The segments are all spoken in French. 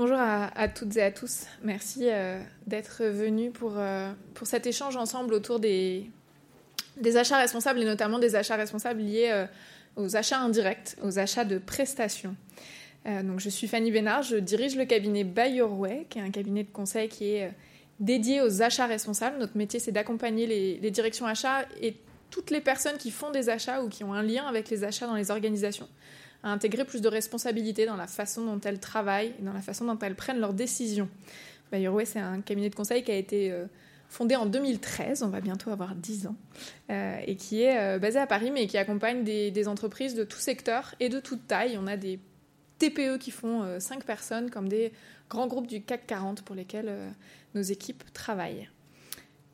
Bonjour à, toutes et à tous. Merci euh, d'être venus pour, euh, pour cet échange ensemble autour des, achats responsables et notamment des achats responsables liés euh, aux achats indirects, aux achats de prestations. donc, je suis Fanny Bénard, je dirige le cabinet Buy Your Way, qui est un cabinet de conseil qui est dédié aux achats responsables. Notre métier, c'est d'accompagner les directions achats et toutes les personnes qui font des achats ou qui ont un lien avec les achats dans les organisations à intégrer plus de responsabilités dans la façon dont elles travaillent et dans la fason dont elles prennent leurs décisions. Bayerway, c'est un cabinet de conseil qui a été euh, fondé en 2013, on va bientôt avoir 10 ans, euh, et qui est euh, basé à Paris, mais qui accompagne des, entreprises de tout secteur et de toute taille. On a des TPE qui font 5 personnes, comme des grands groupes du CAC 40 pour lesquels nos équipes travaillent.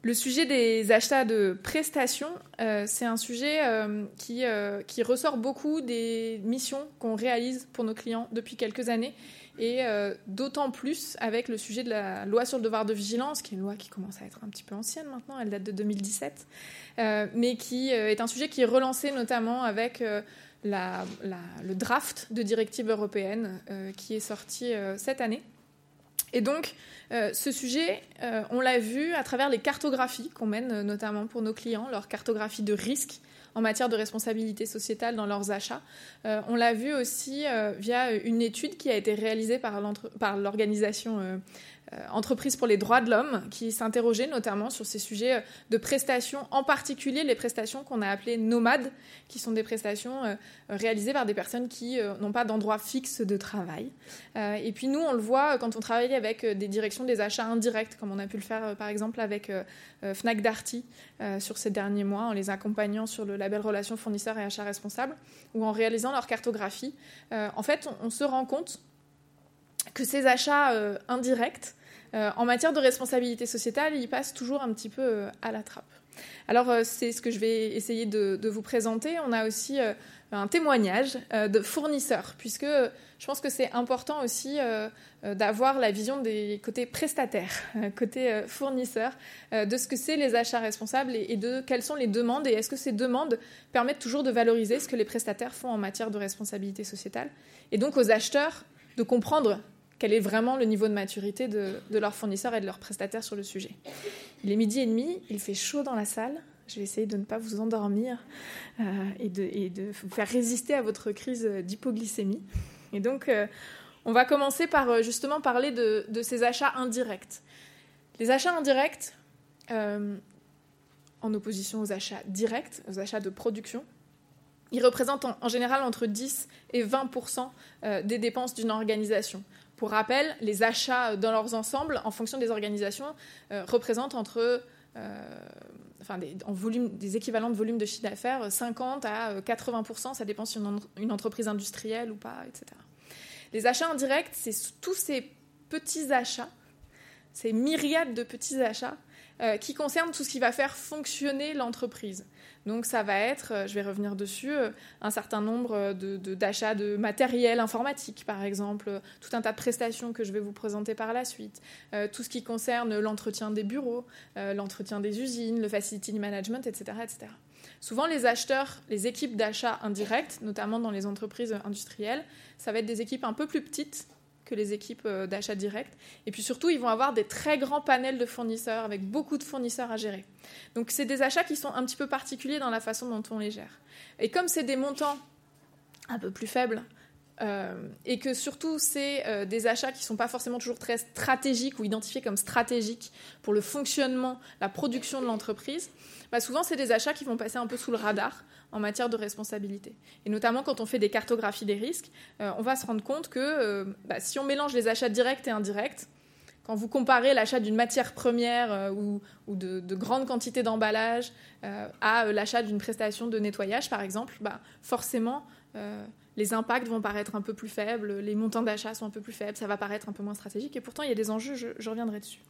Le sujet des achats de prestations, euh, c'est un sujet euh, qui, euh, qui, ressort beaucoup des missions qu'on réalise pour nos clients depuis quelques années, et d'autant plus avec le sujet de la loi sur le devoir de vigilance, qui est une loi qui commence à être un petit peu ancienne maintenant, elle date de 2017, mais qui est un sujet qui est relancé notamment avec le draft de directive européenne qui est sorti cette année. Et donc, euh, ce sujet, euh, on l'a vu à travers les cartographies qu'on mène euh, notamment pour nos clients, leur cartographie de risque en matière de responsabilité sociétale dans leurs achats. on l'a vu aussi via une étude qui a été réalisée par l'organisation entreprise pour les droits de l'homme qui s'interrogeait notamment sur ces sujets euh, de prestations, en particulier les prestations qu'on a appelées nomades, qui sont des prestations euh, réalisées par des personnes qui n'ont pas d'endroit fixe de travail. Et puis nous, on le voit quand on travaille avec des directions des achats indirects, comme on a pu le faire par exemple avec Fnac Darty sur ces derniers mois, en les accompagnant sur le label Relations fournisseurs et achats responsables, ou en réalisant leur cartographie. En fait, on se rend compte que ces achats indirects euh, en matière de responsabilité sociétale, il passe toujours un petit peu euh, à la trappe. Alors, euh, c'est ce que je vais essayer de, vous présenter. On a aussi un témoignage de fournisseurs, puisque je pense que c'est important aussi d'avoir la vision des côtés prestataires, côté fournisseurs, de ce que c'est les achats responsables et, de quelles sont les demandes et est-ce que ces demandes permettent toujours de valoriser ce que les prestataires font en matière de responsabilité sociétale. Et donc aux acheteurs de comprendre quel est vraiment le niveau de maturité de, leurs fournisseurs et de leurs prestataires sur le sujet. Il est midi et demi, il fait chaud dans la salle. Je vais essayer de ne pas vous endormir euh, et, de, vous faire résister à votre crise d'hypoglycémie. Et donc, euh, on va commencer par euh, justement parler de, ces achats indirects. Les achats indirects, en opposition aux achats directs, aux achats de production, ils représentent en, général entre 10 et 20% des dépenses d'une organisation. Pour rappel, les achats dans leurs ensembles, en fonction des organisations, euh, représentent entre euh, des, équivalents de volume de chiffre d'affaires 50 à 80% ça dépend si une, une entreprise industrielle ou pas, etc. Les achats indirects, c'est tous ces petits achats, ces myriades de petits achats euh, qui concernent tout ce qui va faire fonctionner l'entreprise. Donc ça va être, euh, je vais revenir dessus, euh, un certain nombre d'achats de, matériel informatique, par exemple, tout un tas de prestations que je vais vous présenter par la suite, euh, tout ce qui concerne l'entretien des bureaux, l'entretien des usines, le facility management, etc., etc. Souvent, les acheteurs, les équipes d'achat indirectes, notamment dans les entreprises industrielles, ça va être des équipes un peu plus petites que les équipes euh, d'achat direct. Et puis surtout, ils vont avoir des très grands panels de fournisseurs avec beaucoup de fournisseurs à gérer. Donc c'est des achats qui sont un petit peu particuliers dans la façon dont on les gère. Et comme c'est des montants un peu plus faibles, euh, et que surtout c'est euh, des achats qui ne sont pas forcément toujours très stratégiques ou identifiés comme stratégiques pour le fonctionnement, la production de l'entreprise, bah souvent c'est des achats qui vont passer un peu sous le radar en matière de responsabilité. Et notamment quand on fait des cartographies des risques, euh, on va se rendre compte que bah, si on mélange les achats directs et indirects, quand vous comparez l'achat d'une matière première ou, de, grandes quantités d'emballage à l'achat d'une prestation de nettoyage, par exemple, bah, forcément, les impacts vont paraître un peu plus faibles, les montants d'achat sont un peu plus faibles, ça va paraître un peu moins stratégique, et pourtant il y a des enjeux, je reviendrai dessus.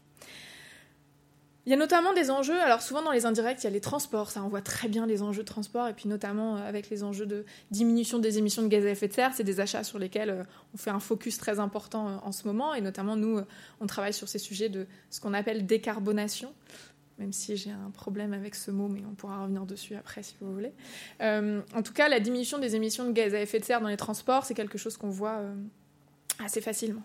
Il y a notamment des enjeux, alors souvent dans les indirects, il y a les transports, ça on voit très bien les enjeux de transport, et puis notamment euh, avec les enjeux de diminution des émissions de gaz à effet de serre, c'est des achats sur lesquels euh, on fait un focus très important euh, en ce moment, et notamment nous, on travaille sur ces sujets de ce qu'on appelle décarbonation, même si j'ai un problème avec ce mot, mais on pourra revenir dessus après si vous voulez. en tout cas, la diminution des émissions de gaz à effet de serre dans les transports, c'est quelque chose qu'on voit assez facilement.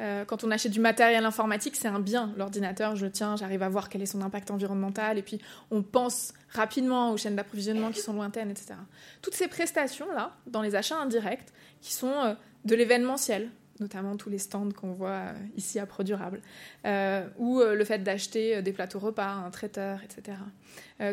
Euh, quand on achète du matériel informatique, c'est un bien. L'ordinateur, je le tiens, j'arrive à voir quel est son impact environnemental, et puis on pense rapidement aux chaînes d'approvisionnement qui sont lointaines, etc. Toutes ces prestations-là, dans les achats indirects, qui sont euh, de l'événementiel, notamment tous les stands qu'on voit euh, ici à Produrable, ou le fait d'acheter des plateaux repas, un traiteur, etc.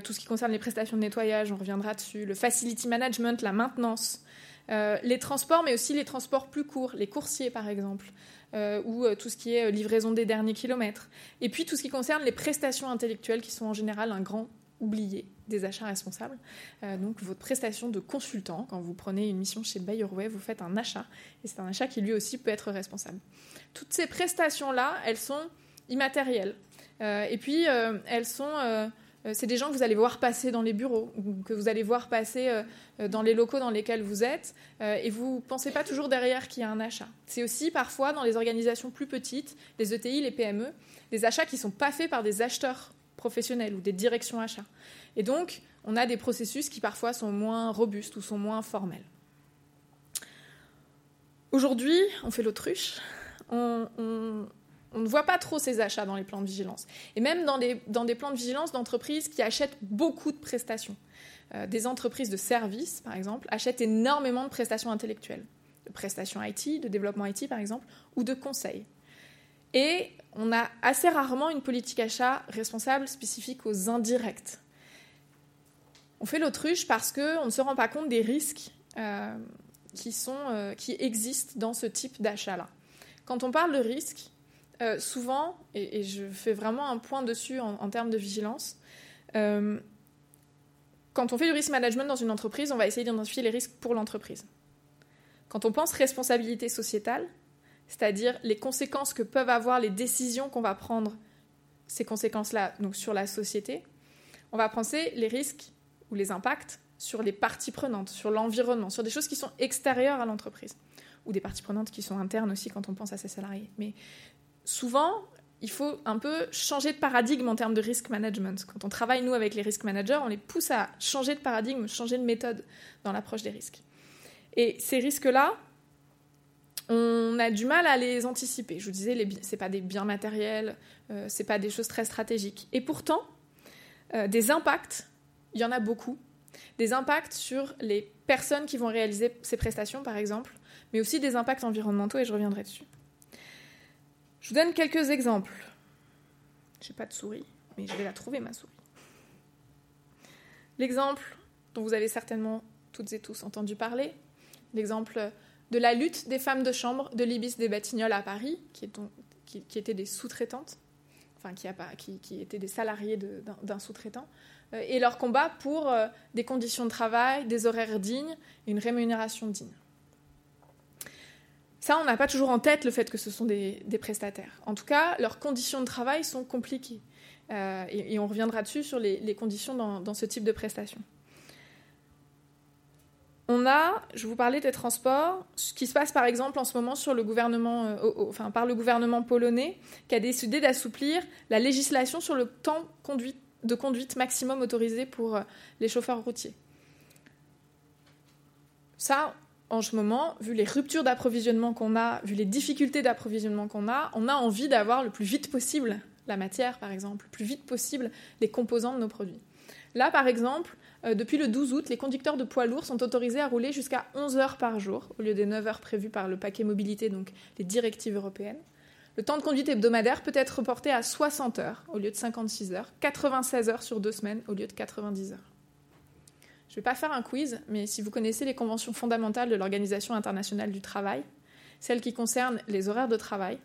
tout ce qui concerne les prestations de nettoyage, on reviendra dessus, le facility management, la maintenance, euh, les transports, mais aussi les transports plus courts, les coursiers par exemple, euh, ou euh, tout ce qui est livraison des derniers kilomètres. Et puis tout ce qui concerne les prestations intellectuelles, qui sont en général un grand oublié des achats responsables. donc votre prestation de consultant, quand vous prenez une mission chez Bayerway, vous faites un achat, et c'est un achat qui lui aussi peut être responsable. Toutes ces prestations-là, elles sont immatérielles. et puis elles sont euh, c'est des gens que vous allez voir passer dans les bureaux, ou que vous allez voir passer euh, dans les locaux dans lesquels vous êtes, euh, et vous ne pensez pas toujours derrière qu'il y a un achat. C'est aussi parfois dans les organisations plus petites, les ETI, les PME, des achats qui ne sont pas faits par des acheteurs professionnels ou des directions achats. Et donc, on a des processus qui parfois sont moins robustes ou sont moins formels. Aujourd'hui, on fait l'autruche. on, ne voit pas trop ces achats dans les plans de vigilance. Et même dans, des plans de vigilance d'entreprises qui achètent beaucoup de prestations. Euh, des entreprises de services, par exemple, achètent énormément de prestations intellectuelles, de prestations IT, de développement IT, par exemple, ou de conseils. Et on a assez rarement une politique achat responsable spécifique aux indirects. On fait l'autruche parce qu'on ne se rend pas compte des risques euh, qui, sont, euh, qui existent dans ce type d'achat-là. Quand on parle de risques, euh, souvent, et, je fais vraiment un point dessus en, termes de vigilance, quand on fait du risk management dans une entreprise, on va essayer d'identifier les risques pour l'entreprise. Quand on pense responsabilité sociétale, c'est-à-dire les conséquences que peuvent avoir les décisions qu'on va prendre, ces conséquences-là, donc sur la société, on va penser les risques ou les impacts sur les parties prenantes, sur l'environnement, sur des choses qui sont extérieures à l'entreprise, ou des parties prenantes qui sont internes aussi quand on pense à ses salariés. Mais souvent, il faut un peu changer de paradigme en termes de risk management. Quand on travaille, nous, avec les risk managers, on les pousse à changer de paradigme, changer de méthode dans l'approche des risques. Et ces risques-là, on a du mal à les anticiper. Je vous disais, ce n'est pas des biens matériels, euh, ce n'est pas des choses très stratégiques. Et pourtant, euh, des impacts, il y en a beaucoup. Des impacts sur les personnes qui vont réaliser ces prestations, par exemple, mais aussi des impacts environnementaux, et je reviendrai dessus. Je vous donne quelques exemples. J'ai pas de souris, mais je vais la trouver, ma souris. L'exemple dont vous avez certainement toutes et tous entendu parler, l'exemple de la lutte des femmes de chambre de l'Ibis des Batignolles à Paris, qui, étaient des sous-traitantes, enfin qui, étaient des salariés d'un sous-traitant, euh, et leur combat pour euh, des conditions de travail, des horaires dignes et une rémunération digne. Ça, on n'a pas toujours en tête le fait que ce sont des, prestataires. En tout cas, leurs conditions de travail sont compliquées. Euh, et, on reviendra dessus sur les, conditions dans, ce type de prestation. On a, je vous parlais des transports, ce qui se passe par exemple en ce moment sur le gouvernement, euh, par le gouvernement polonais, qui a décidé d'assouplir la législation sur le temps de conduite maximum autorisé pour euh, les chauffeurs routiers. Ça, en ce moment, vu les ruptures d'approvisionnement qu'on a, vu les difficultés d'approvisionnement qu'on a, on a envie d'avoir le plus vite possible la matière, par exemple, le plus vite possible les composants de nos produits. Là, par exemple, euh, depuis le 12 août, les conducteurs de poids lourds sont autorisés à rouler jusqu'à 11 heures par jour, au lieu des 9 heures prévues par le paquet mobilité, donc les directives européennes. Le temps de conduite hebdomadaire peut être reporté à 60 heures au lieu de 56 heures, 96 heures sur deux semaines au lieu de 90 heures. Je ne vais pas faire un quiz, mais si vous connaissez les conventions fondamentales de l'Organisation internationale du travail, celles qui concernent les horaires de travail,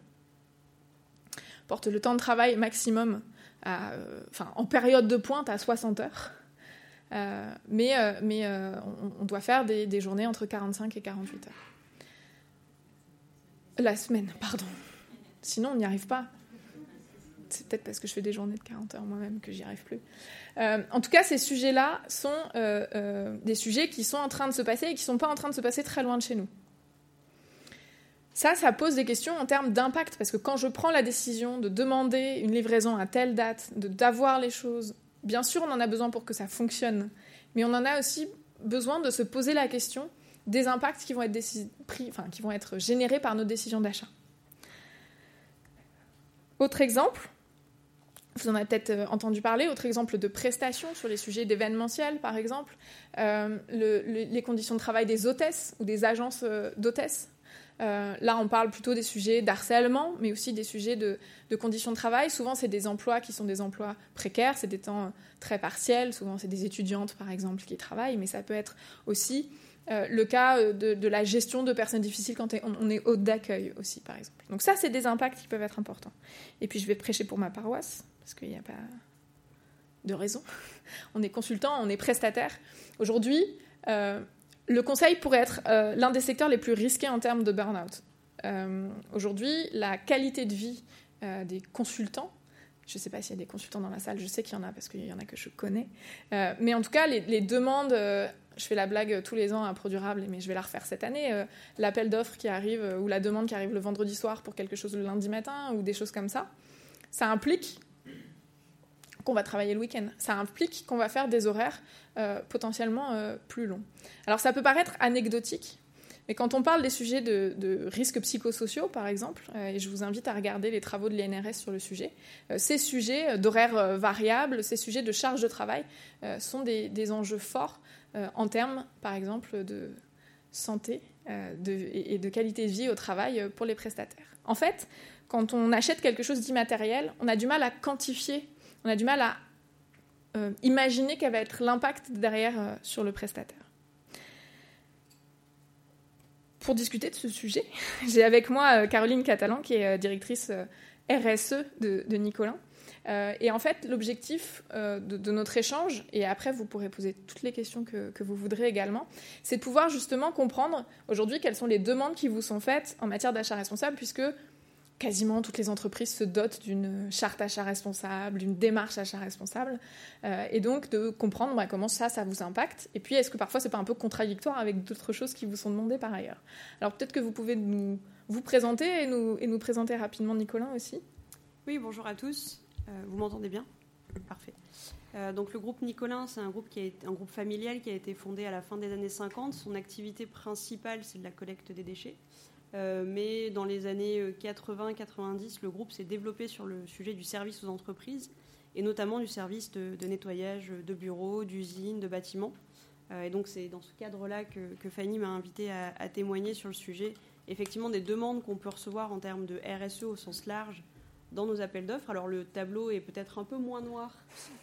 portent le temps de travail maximum euh, en période de pointe à 60 heures. Euh, mais, euh, mais on, doit faire des, des, journées entre 45 et 48 heures. La semaine, pardon. Sinon, on n'y arrive pas. C'est peut-être parce que je fais des journées de 40 heures moi-même que j'y arrive plus. Euh, en tout cas, ces sujets-là sont euh, euh, des sujets qui sont en train de se passer et qui ne sont pas en train de se passer très loin de chez nous. Ça, ça pose des questions en termes d'impact, parce que quand je prends la décision de demander une livraison à telle date, d'avoir les choses, bien sûr, on en a besoin pour que ça fonctionne, mais on en a aussi besoin de se poser la question des impacts qui vont être, générés par nos décisions d'achat. Autre exemple, vous en avez peut-être euh, entendu parler, autre exemple de prestations sur les sujets d'événementiel, par exemple, euh, les conditions de travail des hôtesses ou des agences euh, là, on parle plutôt des sujets d'harcèlement, mais aussi des sujets de, conditions de travail. Souvent, c'est des emplois qui sont des emplois précaires, c'est des temps très partiels. Souvent, c'est des étudiantes, par exemple, qui travaillent, mais ça peut être aussi le cas de, la gestion de personnes difficiles quand on est hôte d'accueil aussi, par exemple. Donc ça, c'est des impacts qui peuvent être importants. Et puis, je vais prêcher pour ma paroisse parce qu'il n'y a pas de raison. On est consultant, on est prestataire. Aujourd'hui, euh, le conseil pourrait être euh, l'un des secteurs les plus risqués en termes de burn-out. Euh, aujourd'hui, la qualité de vie des consultants, je ne sais pas s'il y a des consultants dans la salle, je sais qu'il y en a parce qu'il y en a que je connais, mais en tout cas, les, les demandes, je fais la blague tous les ans à Produrable, mais je vais la refaire cette année, l'appel d'offres qui arrive ou la demande qui arrive le vendredi soir pour quelque chose le lundi matin ou des choses comme ça, ça implique qu'on va travailler le week-end. Ça implique qu'on va faire des horaires euh, potentiellement euh, plus longs. Alors ça peut paraître anecdotique, mais quand on parle des sujets de, risques psychosociaux, par exemple, euh, et je vous invite à regarder les travaux de l'INRS sur le sujet, ces sujets d'horaires variables, ces sujets de charge de travail sont des, enjeux forts en termes, par exemple, de santé et de qualité de vie au travail pour les prestataires. En fait, quand on achète quelque chose d'immatériel, on a du mal à quantifier on a du mal à euh, imaginer quel va être l'impact derrière euh, sur le prestataire. Pour discuter de ce sujet, j'ai avec moi euh, Caroline Catalan, qui est directrice RSE de, de Nicolin. et en fait, l'objectif de, notre échange, et après vous pourrez poser toutes les questions que, que vous voudrez également, c'est de pouvoir justement comprendre aujourd'hui quelles sont les demandes qui vous sont faites en matière d'achat responsable, puisque quasiment toutes les entreprises se dotent d'une charte achat responsable, d'une démarche achat responsable, euh, et donc de comprendre bah, comment ça, ça vous impacte. Et puis, est-ce que parfois c'est pas un peu contradictoire avec d'autres choses qui vous sont demandées par ailleurs? Alors peut-être que vous pouvez nous vous présenter et nous, présenter rapidement Nicolas aussi. Oui, bonjour à tous. Euh, vous m'entendez bien? Parfait. Euh, donc le groupe Nicolin, c'est un groupe est un groupe familial qui a été fondé à la fin des années 50. Son activité principale, c'est de la collecte des déchets. Euh, mais dans les années 80-90, euh, le groupe s'est développé sur le sujet du service aux entreprises et notamment du service de, nettoyage de bureaux, d'usines, de bâtiments. Euh, et donc c'est dans ce cadre-là que, Fanny m'a invité à, témoigner sur le sujet, effectivement des demandes qu'on peut recevoir en termes de RSE au sens large dans nos appels d'offres. Alors le tableau est peut-être un peu moins noir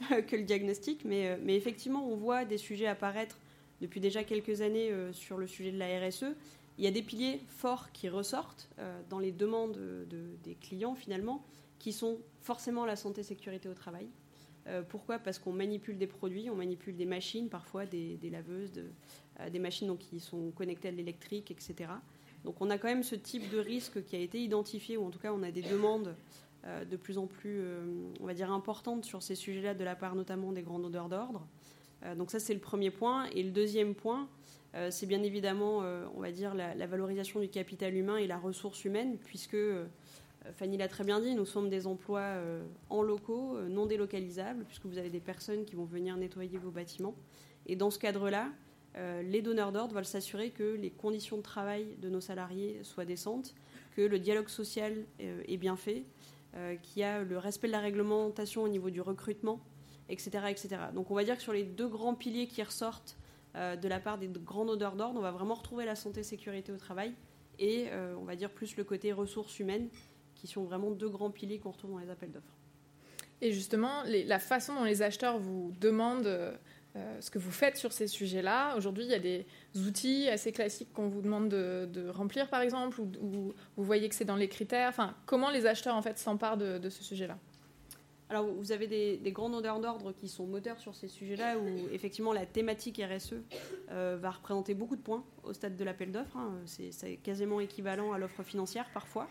que le diagnostic, mais, mais, effectivement on voit des sujets apparaître depuis déjà quelques années sur le sujet de la RSE il y a des piliers forts qui ressortent euh, dans les demandes des clients finalement, qui sont forcément la santé sécurité au travail. Euh, pourquoi? Parce qu'on manipule des produits, on manipule des machines, parfois des, laveuses, euh, des machines donc, qui sont connectées à l'électrique, etc. Donc on a quand même ce type de risque qui a été identifié, ou en tout cas on a des demandes de plus en plus, on va dire, importantes sur ces sujets-là de la part notamment des grandes odeurs d'ordre. donc ça c'est le premier point. Et le deuxième point, c'est bien évidemment, euh, on va dire, la, valorisation du capital humain et la ressource humaine, puisque, euh, Fanny l'a très bien dit, nous sommes des emplois en locaux, non délocalisables, puisque vous avez des personnes qui vont venir nettoyer vos bâtiments. Et dans ce cadre-là, les donneurs d'ordre veulent s'assurer que les conditions de travail de nos salariés soient décentes, que le dialogue social est bien fait, qu'il y a le respect de la réglementation au niveau du recrutement, etc., etc. Donc on va dire que sur les deux grands piliers qui ressortent euh, de la part des grands odeurs d'ordre, on va vraiment retrouver la santé sécurité au travail et euh, on va dire plus le côté ressources humaines qui sont vraiment deux grands piliers qu'on retrouve dans les appels d'offres. Et justement, la façon dont les acheteurs vous demandent euh, ce que vous faites sur ces sujets-là, aujourd'hui, il y a des outils assez classiques qu'on vous demande de, remplir, par exemple, ou, vous voyez que c'est dans les critères. Enfin, comment les acheteurs en fait s'emparent de ce sujet-là? Alors, vous avez des, grands donneurs d'ordre qui sont moteurs sur ces sujets-là, où effectivement la thématique RSE euh, va représenter beaucoup de points au stade de l'appel d'offres. Hein. C'est quasiment équivalent à l'offre financière parfois.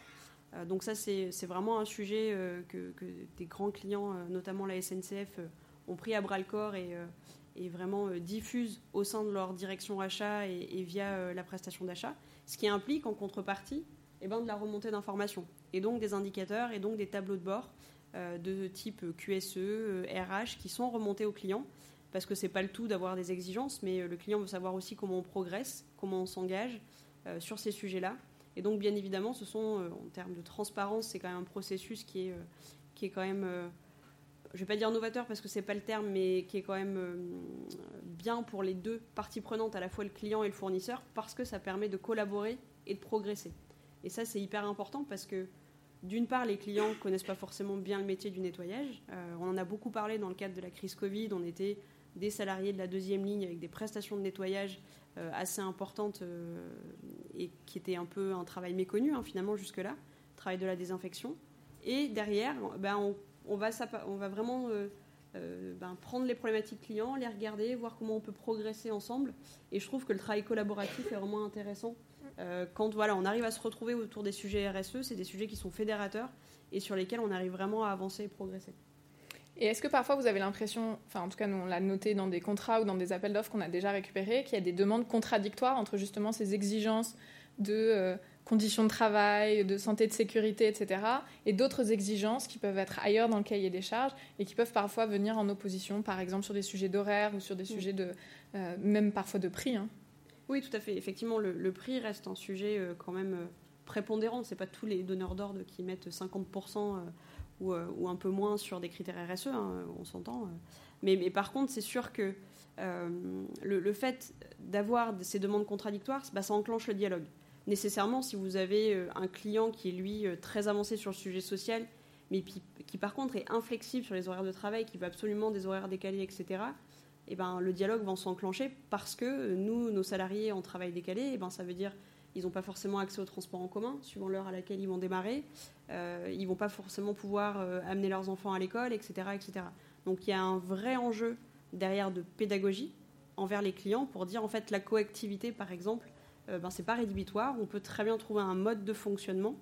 Euh, donc ça, c'est vraiment un sujet euh, que, des grands clients, notamment la SNCF, ont pris à bras le corps et, vraiment diffusent au sein de leur direction achat et, via la prestation d'achat, ce qui implique en contrepartie eh ben, de la remontée d'informations et donc des indicateurs et donc des tableaux de bord de type QSE, RH, qui sont remontés aux clients parce que c'est pas le tout d'avoir des exigences, mais le client veut savoir aussi comment on progresse, comment on s'engage sur ces sujets-là. Et donc, bien évidemment, ce sont, en termes de transparence, c'est quand même un processus qui est, qui est quand même je vais pas dire novateur parce que c'est pas le terme, mais qui est quand même euh, bien pour les deux parties prenantes, à la fois le client et le fournisseur, parce que ça permet de collaborer et de progresser. Et ça, c'est hyper important parce que d'une part, les clients connaissent pas forcément bien le métier du nettoyage. Euh, on en a beaucoup parlé dans le cadre de la crise Covid. On était des salariés de la deuxième ligne avec des prestations de nettoyage euh, assez importantes et qui étaient un peu un travail méconnu hein, finalement jusque-là, travail de la désinfection. Et derrière, ben, on va, vraiment euh, euh, ben, prendre les problématiques clients, les regarder, voir comment on peut progresser ensemble. Et je trouve que le travail collaboratif est vraiment intéressant. Euh, quand voilà, on arrive à se retrouver autour des sujets RSE, c'est des sujets qui sont fédérateurs et sur lesquels on arrive vraiment à avancer et progresser. Et est-ce que parfois vous avez l'impression, enfin en tout cas nous on l'a noté dans des contrats ou dans des appels d'offres qu'on a déjà récupérés, qu'il y a des demandes contradictoires entre justement ces exigences de conditions de travail, de santé, de sécurité, etc. Et d'autres exigences qui peuvent être ailleurs dans le cahier des charges et qui peuvent parfois venir en opposition, par exemple sur des sujets d'horaire ou sur des sujets de, euh, même parfois de prix. Hein. Oui, tout à fait. Effectivement, le, prix reste un sujet euh, quand même euh, prépondérant. C'est pas tous les donneurs d'ordre qui mettent 50% ou, ou, un peu moins sur des critères RSE, hein, on s'entend. Mais, par contre, c'est sûr que le, fait d'avoir ces demandes contradictoires, bah, ça enclenche le dialogue nécessairement, si vous avez euh, un client qui est lui euh, très avancé sur le sujet social, mais qui, par contre est inflexible sur les horaires de travail, qui veut absolument des horaires décalés, etc., et eh ben, le dialogue va s'enclencher parce que euh, nous, nos salariés en travail décalé, eh ben, ça veut dire ils n'ont pas forcément accès au transport en commun, suivant l'heure à laquelle ils vont démarrer. ils ne vont pas forcément pouvoir amener leurs enfants à l'école, etc., etc. Donc il y a un vrai enjeu derrière de pédagogie envers les clients pour dire en fait la coactivité, par exemple, euh, ben, c'est pas rédhibitoire. On peut très bien trouver un mode de fonctionnement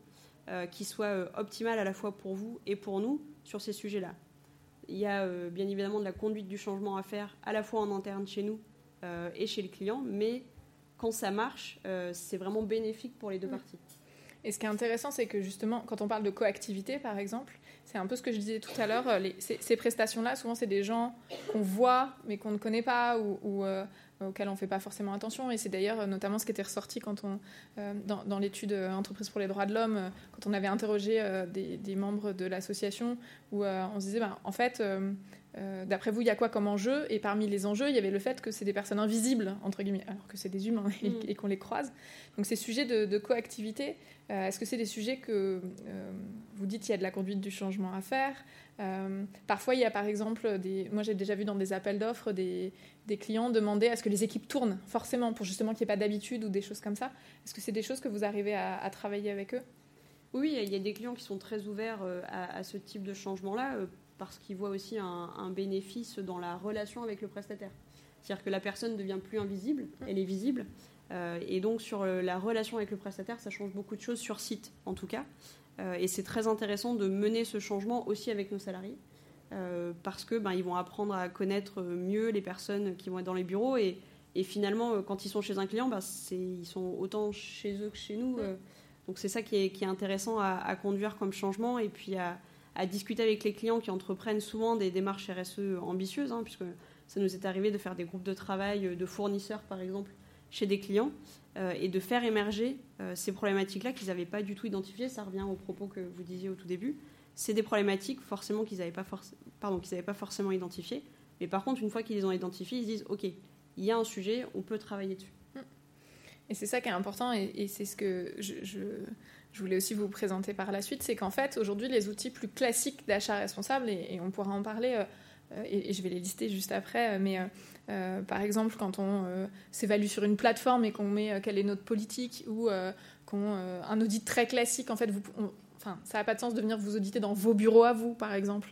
euh, qui soit euh, optimal à la fois pour vous et pour nous sur ces sujets-là. Il y a bien évidemment de la conduite du changement à faire à la fois en interne chez nous et chez le client, mais quand ça marche, c'est vraiment bénéfique pour les deux mm. parties. Et ce qui est intéressant, c'est que justement, quand on parle de coactivité, par exemple, c'est un peu ce que je disais tout à l'heure, ces, prestations-là, souvent, c'est des gens qu'on voit, mais qu'on ne connaît pas, ou, auxquels on ne fait pas forcément attention. Et c'est d'ailleurs euh, notamment ce qui était ressorti quand on, euh, dans, l'étude euh, Entreprise pour les droits de l'homme, quand on avait interrogé des, membres de l'association, où on se disait, ben, en fait, d'après vous, il y a quoi comme enjeu? Et parmi les enjeux, il y avait le fait que c'est des personnes invisibles, entre guillemets, alors que c'est des humains et, mm. qu'on les croise. Donc ces sujets de, coactivité, est-ce que c'est des sujets que vous dites il y a de la conduite du changement à faire? Euh, parfois, il y a par exemple, des, moi j'ai déjà vu dans des appels d'offres des, clients demander à ce que les équipes tournent, forcément, pour justement qu'il n'y ait pas d'habitude ou des choses comme ça. Est-ce que c'est des choses que vous arrivez à, travailler avec eux? Oui, il y a des clients qui sont très ouverts euh, à, ce type de changement-là, euh, parce qu'ils voient aussi un, bénéfice dans la relation avec le prestataire. C'est-à-dire que la personne ne devient plus invisible, elle est visible. et donc sur la relation avec le prestataire, ça change beaucoup de choses sur site, en tout cas. Euh, et c'est très intéressant de mener ce changement aussi avec nos salariés. Euh, parce que ben, ils vont apprendre à connaître mieux les personnes qui vont être dans les bureaux et, et finalement euh, quand ils sont chez un client ben, ils sont autant chez eux que chez nous donc c'est ça qui est, qui est intéressant à, conduire comme changement et puis à, à, discuter avec les clients qui entreprennent souvent des démarches RSE ambitieuses hein, puisque ça nous est arrivé de faire des groupes de travail de fournisseurs par exemple chez des clients euh, et de faire émerger euh, ces problématiques-là qu'ils n'avaient pas du tout identifiées. Ça revient aux propos que vous disiez au tout début. C'est des problématiques forcément qu'ils n'avaient pas, forcément identifiées. Mais par contre, une fois qu'ils les ont identifiées, ils disent OK, il y a un sujet, on peut travailler dessus. Et c'est ça qui est important, et, c'est ce que je, voulais aussi vous présenter par la suite, c'est qu'en fait, aujourd'hui, les outils plus classiques d'achat responsable, et, on pourra en parler, euh, et, je vais les lister juste après, mais euh, par exemple, quand on euh, s'évalue sur une plateforme et qu'on met euh, quelle est notre politique ou qu'on un audit très classique, en fait, vous, Enfin, ça n'a pas de sens de venir vous auditer dans vos bureaux à vous, par exemple.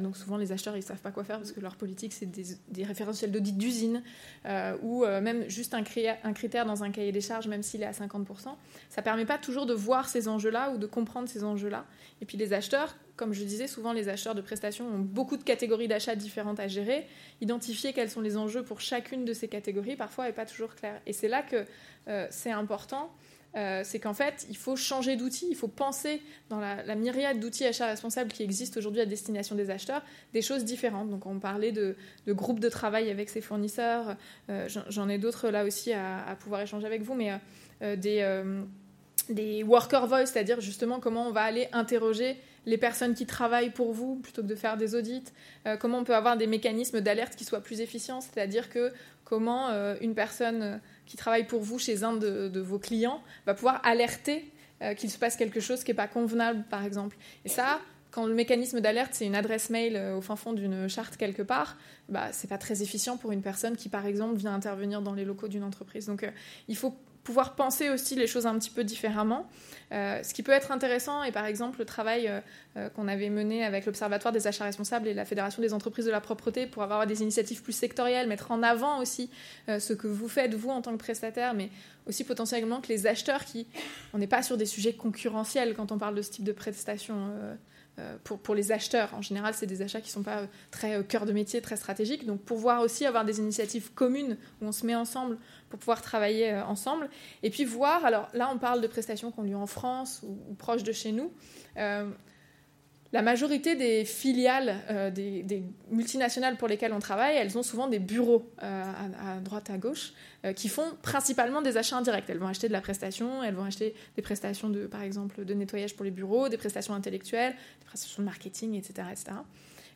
donc souvent, les acheteurs, ils savent pas quoi faire parce que leur politique, c'est des, référentiels d'audit d'usine ou même juste un, un, critère dans un cahier des charges, même s'il est à 50%. Ça permet pas toujours de voir ces enjeux-là ou de comprendre ces enjeux-là. Et puis les acheteurs, comme je disais, souvent les acheteurs de prestations ont beaucoup de catégories d'achats différentes à gérer. Identifier quels sont les enjeux pour chacune de ces catégories, parfois, n'est pas toujours clair. Et c'est là que euh, c'est important euh, c'est qu'en fait, il faut changer d'outils, il faut penser dans la, myriade d'outils achats responsables qui existent aujourd'hui à destination des acheteurs, des choses différentes. Donc on parlait de, groupes de travail avec ses fournisseurs, euh, j'en ai d'autres là aussi à, pouvoir échanger avec vous, mais euh, des worker voice, c'est-à-dire justement comment on va aller interroger les personnes qui travaillent pour vous plutôt que de faire des audits, comment on peut avoir des mécanismes d'alerte qui soient plus efficients, c'est-à-dire que comment une personne qui travaille pour vous chez un de, vos clients va pouvoir alerter euh, qu'il se passe quelque chose qui n'est pas convenable, par exemple? Et ça, quand le mécanisme d'alerte, c'est une adresse mail euh, au fin fond d'une charte quelque part, bah, c'est pas très efficient pour une personne qui, par exemple, vient intervenir dans les locaux d'une entreprise. Donc, euh, il faut pouvoir penser aussi les choses un petit peu différemment. Euh, ce qui peut être intéressant est par exemple le travail euh, euh, qu'on avait mené avec l'Observatoire des achats responsables et la Fédération des entreprises de la propreté pour avoir des initiatives plus sectorielles, mettre en avant aussi ce que vous faites vous en tant que prestataire, mais aussi potentiellement que les acheteurs qui... On n'est pas sur des sujets concurrentiels quand on parle de ce type de prestations euh, pour, pour, les acheteurs. En général, c'est des achats qui ne sont pas euh, très euh, cœur de métier, très stratégiques. Donc, pouvoir aussi avoir des initiatives communes où on se met ensemble pour pouvoir travailler ensemble. Et puis voir, alors là, on parle de prestations qu'on lieu en France ou, proches de chez nous. La majorité des filiales euh, des, multinationales pour lesquelles on travaille, elles ont souvent des bureaux euh, à, droite, à gauche, euh, qui font principalement des achats indirects. Elles vont acheter de la prestation, elles vont acheter des prestations, de, par exemple, de nettoyage pour les bureaux, des prestations intellectuelles, des prestations de marketing, etc. etc.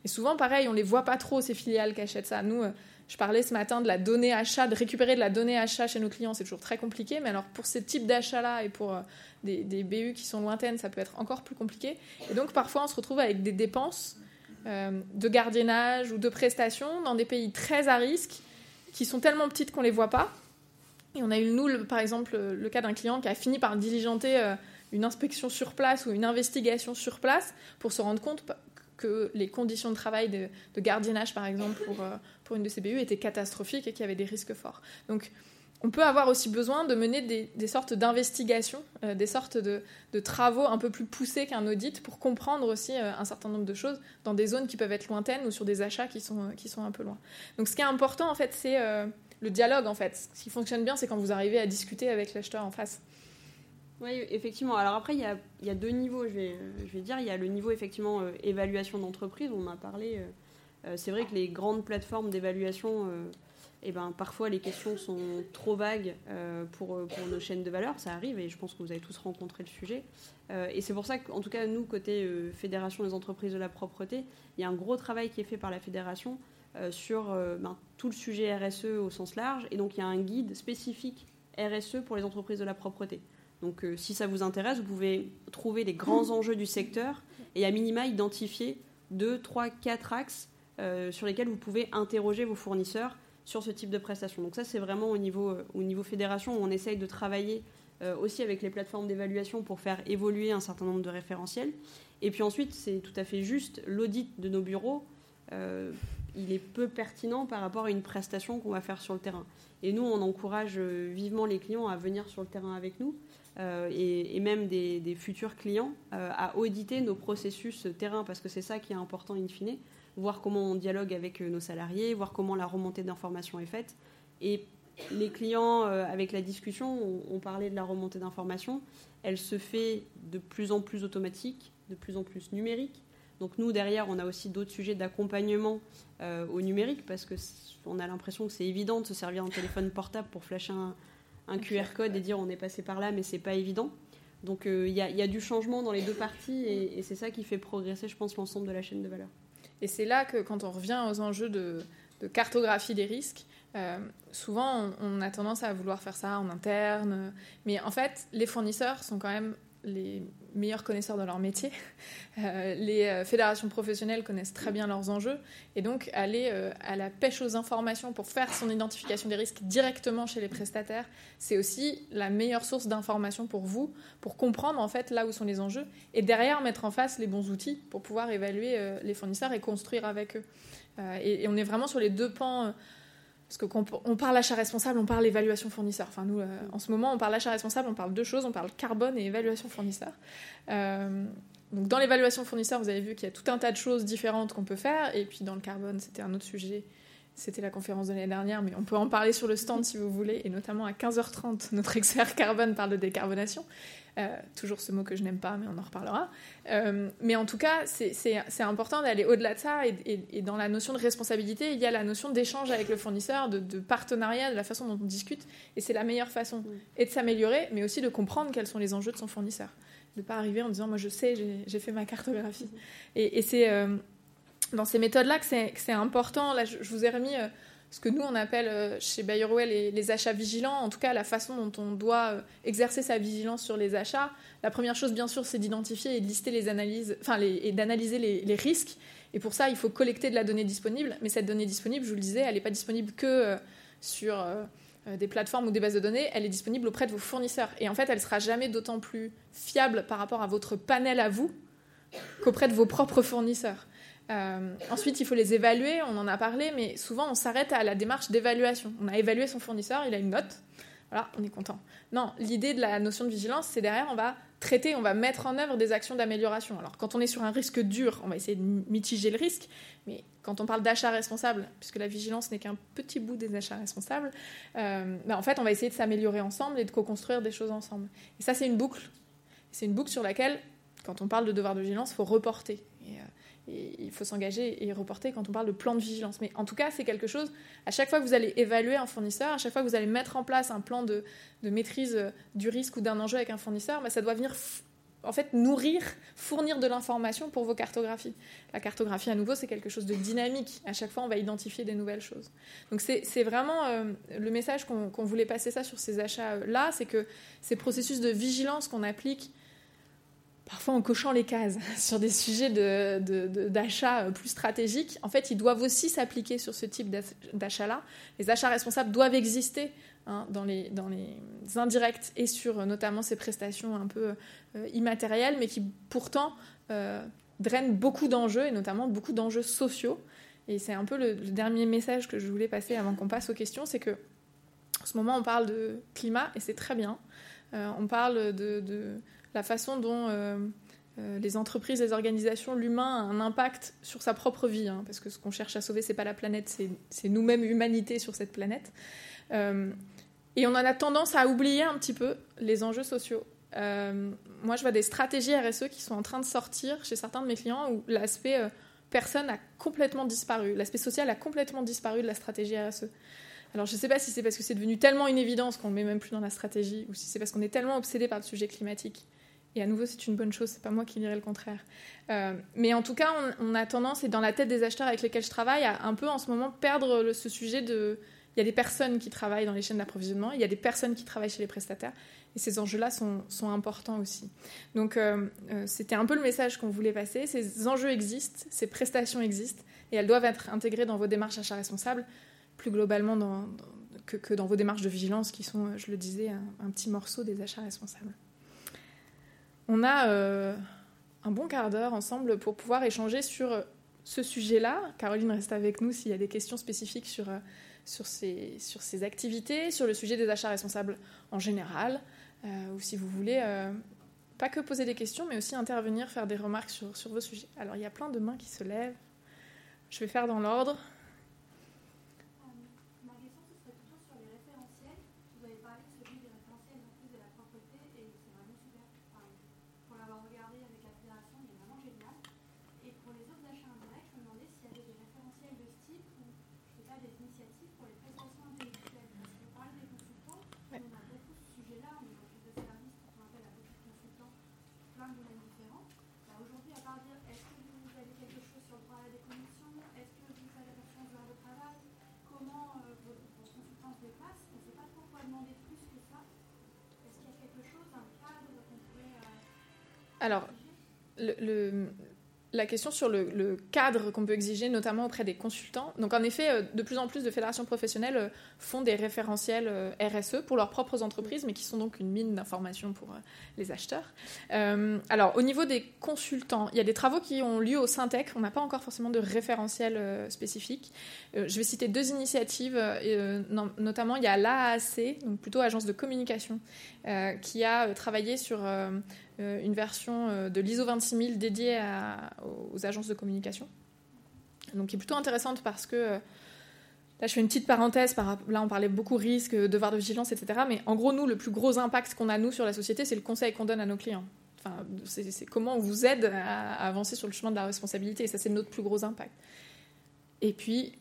Et souvent, pareil, on les voit pas trop, ces filiales qui achètent ça. Nous, je parlais ce matin de la donnée achat, de récupérer de la donnée achat chez nos clients, c'est toujours très compliqué. Mais alors pour ce type d'achat-là et pour euh, des, BU qui sont lointaines, ça peut être encore plus compliqué. Et donc parfois on se retrouve avec des dépenses euh, de gardiennage ou de prestations dans des pays très à risque qui sont tellement petites qu'on les voit pas. Et on a eu, nous, par exemple, le cas d'un client qui a fini par diligenter euh, une inspection sur place ou une investigation sur place pour se rendre compte que les conditions de travail de, gardiennage, par exemple, pour, euh, pour une de ces BU étaient catastrophiques et qu'il y avait des risques forts. Donc, on peut avoir aussi besoin de mener des, sortes d'investigations, euh, des sortes de, travaux un peu plus poussés qu'un audit pour comprendre aussi euh, un certain nombre de choses dans des zones qui peuvent être lointaines ou sur des achats qui sont, qui sont un peu loin. Donc ce qui est important en fait, c'est le dialogue en fait. Ce qui fonctionne bien, c'est quand vous arrivez à discuter avec l'acheteur en face. Oui, effectivement. Alors après, il y a, deux niveaux, je vais, je vais dire. Il y a le niveau, effectivement, euh, évaluation d'entreprise, on en a parlé. Euh, euh, c'est vrai que les grandes plateformes d'évaluation, eh ben, parfois les questions sont trop vagues pour, pour, nos chaînes de valeur. Ça arrive et je pense que vous avez tous rencontré le sujet. et c'est pour ça qu'en tout cas, nous, côté Fédération des entreprises de la propreté, il y a un gros travail qui est fait par la Fédération sur ben, tout le sujet RSE au sens large. Et donc, il y a un guide spécifique RSE pour les entreprises de la propreté. Donc euh, si ça vous intéresse, vous pouvez trouver les grands enjeux du secteur et à minima identifier deux, trois, quatre axes euh, sur lesquels vous pouvez interroger vos fournisseurs sur ce type de prestations. Donc ça, c'est vraiment au niveau, euh, fédération où on essaye de travailler aussi avec les plateformes d'évaluation pour faire évoluer un certain nombre de référentiels. Et puis ensuite, c'est tout à fait juste, l'audit de nos bureaux, il est peu pertinent par rapport à une prestation qu'on va faire sur le terrain. Et nous, on encourage vivement les clients à venir sur le terrain avec nous euh, et, même des, futurs clients euh, à auditer nos processus terrain parce que c'est ça qui est important in fine, voir comment on dialogue avec euh, nos salariés, voir comment la remontée d'informations est faite. Et les clients, avec la discussion, on, parlait de la remontée d'informations, elle se fait de plus en plus automatique, de plus en plus numérique. Donc nous, derrière, on a aussi d'autres sujets d'accompagnement au numérique parce qu'on a l'impression que c'est évident de se servir d'un téléphone portable pour flasher un, un QR code et dire on est passé par là, mais c'est pas évident. Donc euh, il y, a du changement dans les deux parties et, c'est ça qui fait progresser, je pense, l'ensemble de la chaîne de valeur. Et c'est là que quand on revient aux enjeux de, cartographie des risques, euh, souvent on, on, a tendance à vouloir faire ça en interne, mais en fait les fournisseurs sont quand même les meilleurs connaisseurs de leur métier. Euh, les euh, fédérations professionnelles connaissent très bien leurs enjeux. Et donc, aller euh, à la pêche aux informations pour faire son identification des risques directement chez les prestataires, c'est aussi la meilleure source d'information pour vous, pour comprendre en fait là où sont les enjeux. Et derrière, mettre en face les bons outils pour pouvoir évaluer les fournisseurs et construire avec eux. et, on est vraiment sur les deux pans parce que quand on parle achat responsable, on parle évaluation fournisseur. Enfin, nous, euh, en ce moment, on parle achat responsable, on parle deux choses. On parle carbone et évaluation fournisseur. Euh, donc, dans l'évaluation fournisseur, vous avez vu qu'il y a tout un tas de choses différentes qu'on peut faire. Et puis, dans le carbone, c'était un autre sujet. c'était la conférence de l'année dernière, mais on peut en parler sur le stand si vous voulez, et notamment à 15h30, notre expert carbone parle de décarbonation. Euh, toujours ce mot que je n'aime pas, mais on en reparlera. Euh, mais en tout cas, c'est important d'aller au-delà de ça. Et, dans la notion de responsabilité, il y a la notion d'échange avec le fournisseur, de, partenariat, de la façon dont on discute. Et c'est la meilleure façon. Et de s'améliorer, mais aussi de comprendre quels sont les enjeux de son fournisseur. De ne pas arriver en disant, moi je sais, j'ai fait ma cartographie. Et, c'est euh, dans ces méthodes-là que c'est important. Là, je, vous ai remis ce que nous on appelle euh, chez Bayerwell les, les, achats vigilants, en tout cas la façon dont on doit euh, exercer sa vigilance sur les achats. La première chose, bien sûr, c'est d'identifier et de lister les analyses, enfin, et d'analyser les, risques. Et pour ça, il faut collecter de la donnée disponible. Mais cette donnée disponible, je vous le disais, elle n'est pas disponible que euh, sur des plateformes ou des bases de données. Elle est disponible auprès de vos fournisseurs. Et en fait, elle sera jamais d'autant plus fiable par rapport à votre panel à vous qu'auprès de vos propres fournisseurs. Euh, ensuite, il faut les évaluer, on en a parlé, mais souvent on s'arrête à la démarche d'évaluation. On a évalué son fournisseur, il a une note, voilà, on est content. Non, l'idée de la notion de vigilance, c'est derrière, on va traiter, on va mettre en œuvre des actions d'amélioration. Alors, quand on est sur un risque dur, on va essayer de mitiger le risque, mais quand on parle d'achat responsable, puisque la vigilance n'est qu'un petit bout des achats responsables, euh, ben, en fait, on va essayer de s'améliorer ensemble et de co-construire des choses ensemble. Et ça, c'est une boucle. C'est une boucle sur laquelle, quand on parle de devoir de vigilance, il faut reporter. Euh, il faut s'engager et reporter quand on parle de plan de vigilance. Mais en tout cas, c'est quelque chose, à chaque fois que vous allez évaluer un fournisseur, à chaque fois que vous allez mettre en place un plan de, maîtrise euh, du risque ou d'un enjeu avec un fournisseur, bah, ça doit venir en fait nourrir, fournir de l'information pour vos cartographies. La cartographie, à nouveau, c'est quelque chose de dynamique. À chaque fois, on va identifier des nouvelles choses. Donc c'est vraiment euh, le message qu'on voulait passer ça sur ces achats-là, c'est que ces processus de vigilance qu'on applique parfois en cochant les cases sur des sujets d'achat euh, plus stratégiques, en fait, ils doivent aussi s'appliquer sur ce type d'achat-là. Les achats responsables doivent exister hein, dans, les, indirects et sur euh, notamment ces prestations un peu euh, immatérielles, mais qui pourtant drainent beaucoup d'enjeux, et notamment beaucoup d'enjeux sociaux. Et c'est un peu le, dernier message que je voulais passer avant qu'on passe aux questions, c'est que en ce moment, on parle de climat, et c'est très bien. on parle de la façon dont euh, euh, les entreprises, les organisations, l'humain a un impact sur sa propre vie, hein, parce que ce qu'on cherche à sauver, c'est pas la planète, c'est nous-mêmes, humanité sur cette planète. Euh, et on en a tendance à oublier un petit peu les enjeux sociaux. moi, je vois des stratégies RSE qui sont en train de sortir chez certains de mes clients où l'aspect personne a complètement disparu, l'aspect social a complètement disparu de la stratégie RSE. Alors je ne sais pas si c'est parce que c'est devenu tellement une évidence qu'on ne met même plus dans la stratégie, ou si c'est parce qu'on est tellement obsédé par le sujet climatique et à nouveau, c'est une bonne chose, c'est pas moi qui dirais le contraire. Euh, mais en tout cas, on, a tendance, et dans la tête des acheteurs avec lesquels je travaille, à un peu en ce moment perdre ce sujet de. Il y a des personnes qui travaillent dans les chaînes d'approvisionnement, il y a des personnes qui travaillent chez les prestataires, et ces enjeux-là sont, sont, importants aussi. Donc, euh, euh, c'était un peu le message qu'on voulait passer. Ces enjeux existent, ces prestations existent, et elles doivent être intégrées dans vos démarches achats responsables, plus globalement dans, que, dans vos démarches de vigilance, qui sont, je le disais, un petit morceau des achats responsables. On a euh, un bon quart d'heure ensemble pour pouvoir échanger sur euh, ce sujet-là. Caroline reste avec nous s'il y a des questions spécifiques sur, euh, sur, ces, activités, sur le sujet des achats responsables en général, ou si vous voulez pas que poser des questions, mais aussi intervenir, faire des remarques sur vos sujets. Alors il y a plein de mains qui se lèvent. Je vais faire dans l'ordre. Alors, la question sur le, cadre qu'on peut exiger, notamment auprès des consultants. Donc, en effet, euh, de plus en plus de fédérations professionnelles euh, font des référentiels euh, RSE pour leurs propres entreprises, mais qui sont donc une mine d'informations pour les acheteurs. alors, au niveau des consultants, il y a des travaux qui ont lieu au Syntec. On n'a pas encore forcément de référentiel spécifique. je vais citer deux initiatives, notamment il y a l'AAC, donc plutôt agence de communication, qui a travaillé sur une version euh, de l'ISO 26000 dédiée aux agences de communication. Donc, qui est plutôt intéressante parce que Là, je fais une petite parenthèse. Par, là, on parlait beaucoup risque, devoir de vigilance, etc. Mais en gros, nous, le plus gros impact qu'on a, nous, sur la société, c'est le conseil qu'on donne à nos clients. Enfin, c'est comment on vous aide à, avancer sur le chemin de la responsabilité. Et ça, c'est notre plus gros impact. Et puis,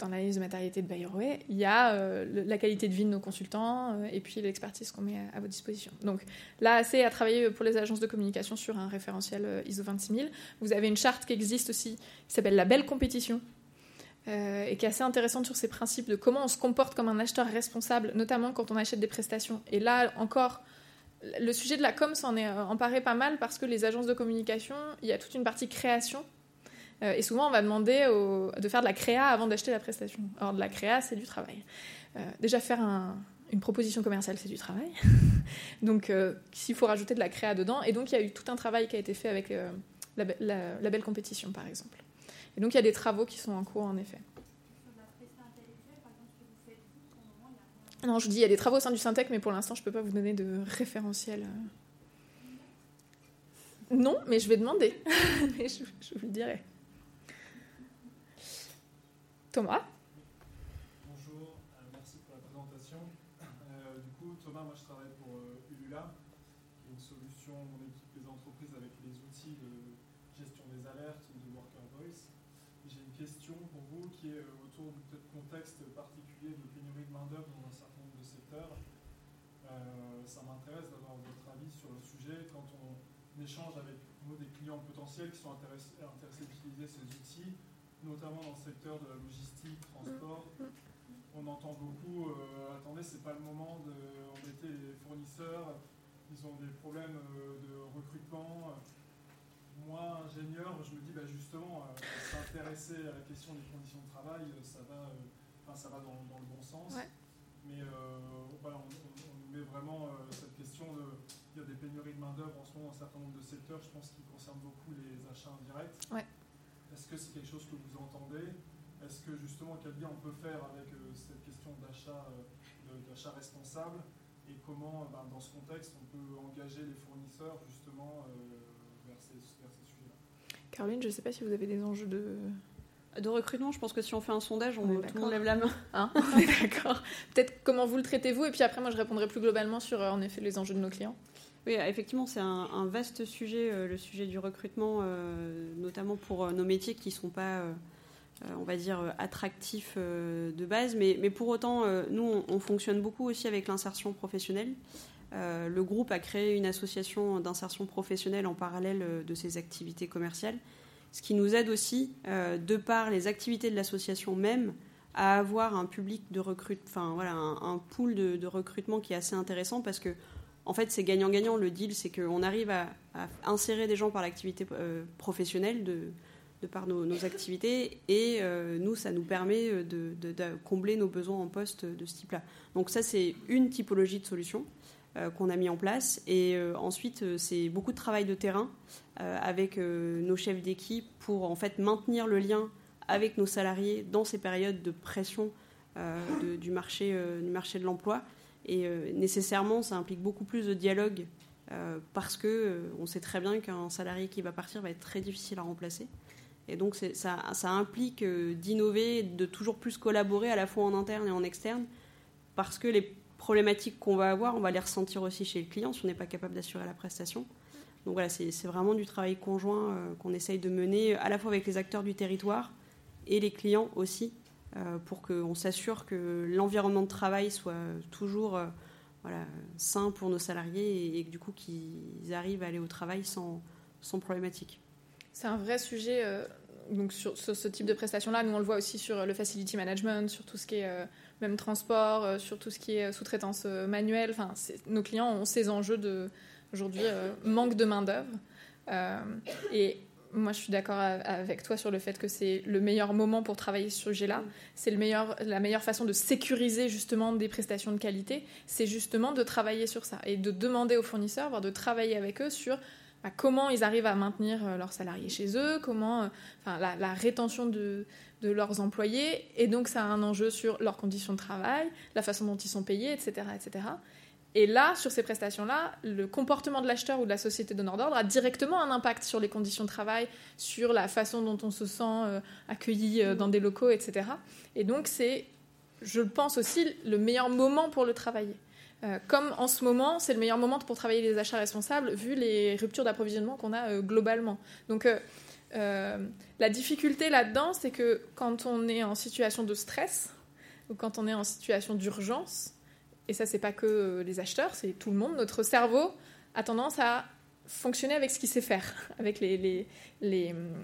dans l'analyse de matérialité de Bayerway, il y a euh, la qualité de vie de nos consultants euh, et puis l'expertise qu'on met à, votre disposition. Donc là, c'est à travailler pour les agences de communication sur un référentiel euh, ISO 26000. Vous avez une charte qui existe aussi, qui s'appelle la belle compétition, et qui est assez intéressante sur ces principes de comment on se comporte comme un acheteur responsable, notamment quand on achète des prestations. Et là encore, le sujet de la com s'en est emparé pas mal parce que les agences de communication, il y a toute une partie création euh, et souvent, on va demander de faire de la créa avant d'acheter la prestation. Or, de la créa, c'est du travail. Euh, déjà, faire une proposition commerciale, c'est du travail. donc, euh, s'il faut rajouter de la créa dedans. Et donc, il y a eu tout un travail qui a été fait avec la, belle compétition, par exemple. Et donc, il y a des travaux qui sont en cours, en effet. Non, je dis, il y a des travaux au sein du Syntec, mais pour l'instant, je ne peux pas vous donner de référentiel. Non, mais je vais demander. je, je vous le dirai. Thomas Bonjour, euh, merci pour la présentation. Euh, du coup, Thomas, moi je travaille pour euh, Ulula, une solution, mon équipe des entreprises avec les outils de gestion des alertes ou de Worker Voice. J'ai une question pour vous qui est autour du contexte particulier de pénurie de main-d'œuvre dans un certain nombre de secteurs. ça m'intéresse d'avoir votre avis sur le sujet quand on échange avec nous des clients potentiels qui sont intéressés, intéressés d'utiliser ces outils notamment dans le secteur de la logistique, transport. On entend beaucoup, euh, attendez, c'est pas le moment d'embêter les fournisseurs, ils ont des problèmes euh, de recrutement. Moi, ingénieur, je me dis bah, justement, euh, s'intéresser à la question des conditions de travail, ça va, ça va dans, le bon sens. Mais on, met vraiment cette question de. Il y a des pénuries de main-d'œuvre en ce moment dans un certain nombre de secteurs, je pense, qui concernent beaucoup les achats indirects. Ouais. Est-ce que c'est quelque chose que vous entendez? Est-ce que justement, quel lien on peut faire avec euh, cette question d'achat euh, responsable? Et comment, ben, dans ce contexte, on peut engager les fournisseurs justement euh, vers ces, sujets-là? Caroline, je ne sais pas si vous avez des enjeux de, de recrutement, je pense que si on fait un sondage, on, tout le monde lève la main. Hein? D'accord. Peut-être comment vous le traitez-vous, et puis après, moi, je répondrai plus globalement sur, en effet, les enjeux de nos clients. Oui, effectivement, c'est un, vaste sujet, euh, le sujet du recrutement, euh, notamment pour euh, nos métiers qui ne sont pas, on va dire, attractifs de base. Mais, pour autant, nous, on, fonctionne beaucoup aussi avec l'insertion professionnelle. le groupe a créé une association d'insertion professionnelle en parallèle de ses activités commerciales, ce qui nous aide aussi, de par les activités de l'association même, à avoir un public de recrutement, enfin voilà, un, pool de, de, recrutement qui est assez intéressant parce que en fait, c'est gagnant-gagnant. Le deal, c'est qu'on arrive à, insérer des gens par l'activité euh, professionnelle de, par nos, activités et euh, nous, ça nous permet euh, de, combler nos besoins en poste de ce type-là. Donc ça, c'est une typologie de solution qu'on a mis en place. Et ensuite, c'est beaucoup de travail de terrain avec nos chefs d'équipe pour en fait maintenir le lien avec nos salariés dans ces périodes de pression du, marché, du marché de l'emploi et euh, nécessairement, ça implique beaucoup plus de dialogue euh, parce que euh, on sait très bien qu'un salarié qui va partir va être très difficile à remplacer. Et donc ça, implique d'innover, de toujours plus collaborer à la fois en interne et en externe, parce que les problématiques qu'on va avoir, on va les ressentir aussi chez le client si on n'est pas capable d'assurer la prestation. Donc voilà, c'est vraiment du travail conjoint qu'on essaye de mener à la fois avec les acteurs du territoire et les clients aussi, pour qu'on s'assure que l'environnement de travail soit toujours euh, sain pour nos salariés et, que du coup qu'ils arrivent à aller au travail sans, problématique. C'est un vrai sujet euh, donc sur, ce type de prestation-là. Nous, on le voit aussi sur le facility management, sur tout ce qui est même transport, sur tout ce qui est sous-traitance manuelle. Enfin, nos clients ont ces enjeux de aujourd'hui manque de main d'œuvre. et moi, je suis d'accord avec toi sur le fait que c'est le meilleur moment pour travailler sur ce sujet-là. C'est meilleur, la meilleure façon de sécuriser justement des prestations de qualité. C'est justement de travailler sur ça et de demander aux fournisseurs, voire de travailler avec eux sur bah, comment ils arrivent à maintenir euh, leurs salariés chez eux, comment, euh, enfin, la, rétention de, de, leurs employés. Et donc, ça a un enjeu sur leurs conditions de travail, la façon dont ils sont payés, etc., etc. Et là, sur ces prestations-là, le comportement de l'acheteur ou de la société donneur d'ordre a directement un impact sur les conditions de travail, sur la façon dont on se sent euh, accueilli euh, dans des locaux, etc. Et donc, c'est je pense aussi, le meilleur moment pour le travailler. Euh, comme en ce moment, c'est le meilleur moment pour travailler les achats responsables, vu les ruptures d'approvisionnement qu'on a globalement. Donc, la difficulté là-dedans, c'est que quand on est en situation de stress, ou quand on est en situation d'urgence, et ça, c'est pas que les acheteurs, c'est tout le monde, notre cerveau a tendance à fonctionner avec ce qu'il sait faire, avec les,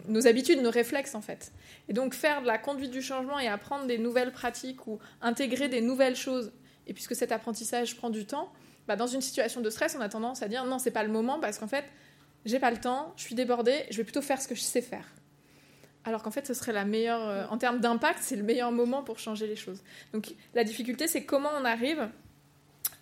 nos habitudes, nos réflexes en fait. Et donc faire de la conduite du changement et apprendre des nouvelles pratiques ou intégrer des nouvelles choses, et puisque cet apprentissage prend du temps, bah dans une situation de stress, on a tendance à dire non, c'est pas le moment parce qu'en fait, j'ai pas le temps, je suis débordée, je vais plutôt faire ce que je sais faire. Alors qu'en fait, ce serait la meilleure, euh, en termes d'impact, c'est le meilleur moment pour changer les choses. Donc la difficulté, c'est comment on arrive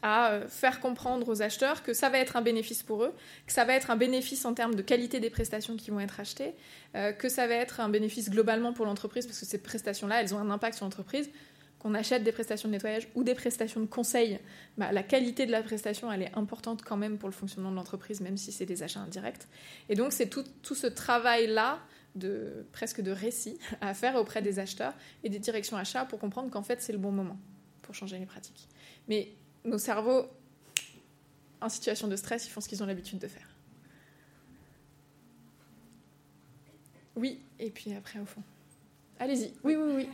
à euh, faire comprendre aux acheteurs que ça va être un bénéfice pour eux, que ça va être un bénéfice en termes de qualité des prestations qui vont être achetées, euh, que ça va être un bénéfice globalement pour l'entreprise, parce que ces prestations-là, elles ont un impact sur l'entreprise. Qu'on achète des prestations de nettoyage ou des prestations de conseil, bah, la qualité de la prestation, elle est importante quand même pour le fonctionnement de l'entreprise, même si c'est des achats indirects. Et donc, c'est tout, tout ce travail-là de presque de récit à faire auprès des acheteurs et des directions achats pour comprendre qu'en fait c'est le bon moment pour changer les pratiques. Mais nos cerveaux, en situation de stress, ils font ce qu'ils ont l'habitude de faire. Oui, et puis après au fond. Allez-y. Oui, oui, oui.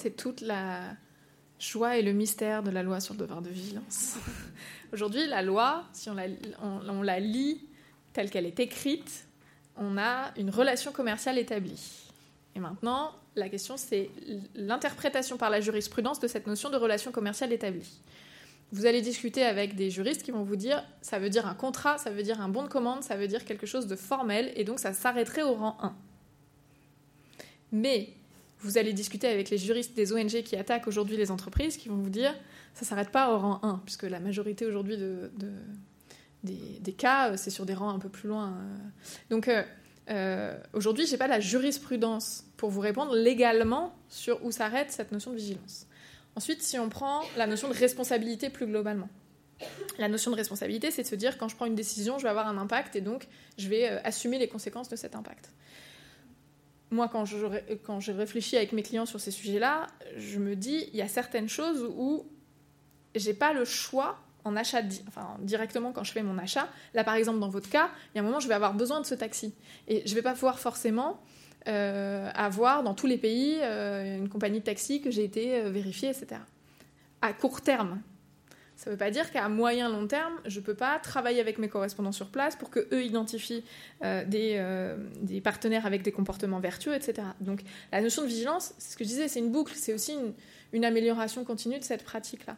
C'est toute la joie et le mystère de la loi sur le devoir de vigilance. Aujourd'hui, la loi, si on la, on, la lit telle qu'elle est écrite, on a une relation commerciale établie. Et maintenant, la question, c'est l'interprétation par la jurisprudence de cette notion de relation commerciale établie. Vous allez discuter avec des juristes qui vont vous dire ça veut dire un contrat, ça veut dire un bon de commande, ça veut dire quelque chose de formel, et donc ça s'arrêterait au rang 1. Mais vous allez discuter avec les juristes des ONG qui attaquent aujourd'hui les entreprises, qui vont vous dire ça ne s'arrête pas au rang 1, puisque la majorité aujourd'hui de, des, cas, euh, c'est sur des rangs un peu plus loin. Euh. Donc euh, euh, aujourd'hui, je n'ai pas la jurisprudence pour vous répondre légalement sur où s'arrête cette notion de vigilance. Ensuite, si on prend la notion de responsabilité plus globalement. La notion de responsabilité, c'est de se dire quand je prends une décision, je vais avoir un impact et donc je vais assumer les conséquences de cet impact moi, quand je, quand je réfléchis avec mes clients sur ces sujets-là, je me dis, il y a certaines choses où j'ai pas le choix en achat, enfin, directement quand je fais mon achat. Là, par exemple, dans votre cas, il y a un moment, je vais avoir besoin de ce taxi. Et je vais pas pouvoir forcément euh, avoir dans tous les pays euh, une compagnie de taxi que j'ai été euh, vérifiée, etc. À court terme, ça ne veut pas dire qu'à moyen long terme, je ne peux pas travailler avec mes correspondants sur place pour que eux identifient euh, des, euh, des, partenaires avec des comportements vertueux, etc. Donc la notion de vigilance, c'est ce que je disais, c'est une boucle, c'est aussi une, amélioration continue de cette pratique-là.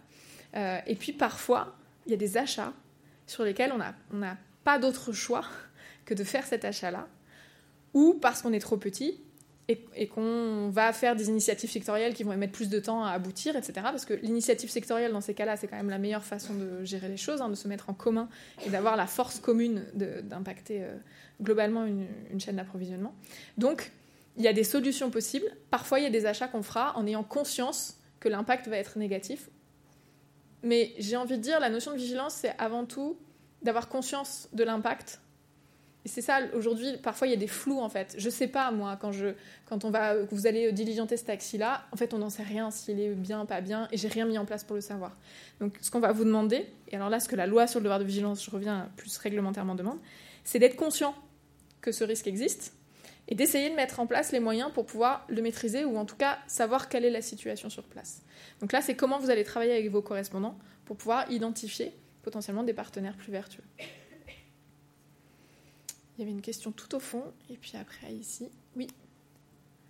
Euh, et puis parfois, il y a des achats sur lesquels on n'a pas d'autre choix que de faire cet achat-là, ou parce qu'on est trop petit, et, qu'on va faire des initiatives sectorielles qui vont mettre plus de temps à aboutir, etc. Parce que l'initiative sectorielle, dans ces cas-là, c'est quand même la meilleure façon de gérer les choses, hein, de se mettre en commun et d'avoir la force commune d'impacter euh, globalement une, une chaîne d'approvisionnement. Donc, il y a des solutions possibles. Parfois, il y a des achats qu'on fera en ayant conscience que l'impact va être négatif. Mais j'ai envie de dire, la notion de vigilance, c'est avant tout d'avoir conscience de l'impact c'est ça, aujourd'hui, parfois il y a des flous en fait. Je sais pas, moi, quand, je, quand on va, vous allez diligenter ce taxi-là, en fait, on n'en sait rien s'il est bien, pas bien, et j'ai rien mis en place pour le savoir. Donc, ce qu'on va vous demander, et alors là, ce que la loi sur le devoir de vigilance, je reviens plus réglementairement demande, c'est d'être conscient que ce risque existe et d'essayer de mettre en place les moyens pour pouvoir le maîtriser ou en tout cas savoir quelle est la situation sur place. Donc là, c'est comment vous allez travailler avec vos correspondants pour pouvoir identifier potentiellement des partenaires plus vertueux. Il y avait une question tout au fond, et puis après ici. Oui.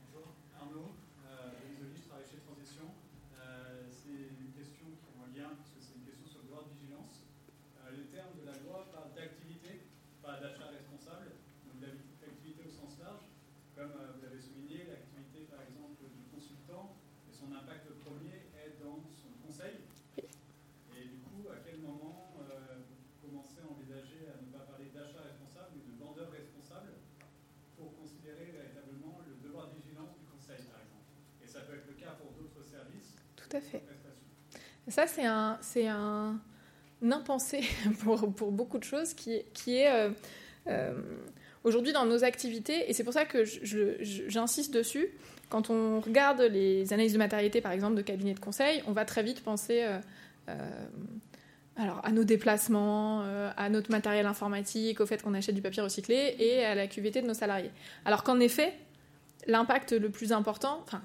Bonjour, Arnaud. Euh, désolé, je travaille chez Transition. Euh, c'est une question qui est en lien, parce que c'est une question sur le droit de vigilance. Euh, le terme de la loi parle d'activité, pas d'achat responsable, donc l'activité au sens large, comme vous l'avez souligné, l'activité par exemple du consultant et son impact problème Tout à fait. Ça, c'est un, c'est un impensé pour, pour beaucoup de choses qui, qui est euh, euh, aujourd'hui dans nos activités, et c'est pour ça que j'insiste dessus. Quand on regarde les analyses de matérialité, par exemple, de cabinet de conseil, on va très vite penser euh, alors, à nos déplacements, à notre matériel informatique, au fait qu'on achète du papier recyclé et à la QVT de nos salariés. Alors qu'en effet, l'impact le plus important, enfin,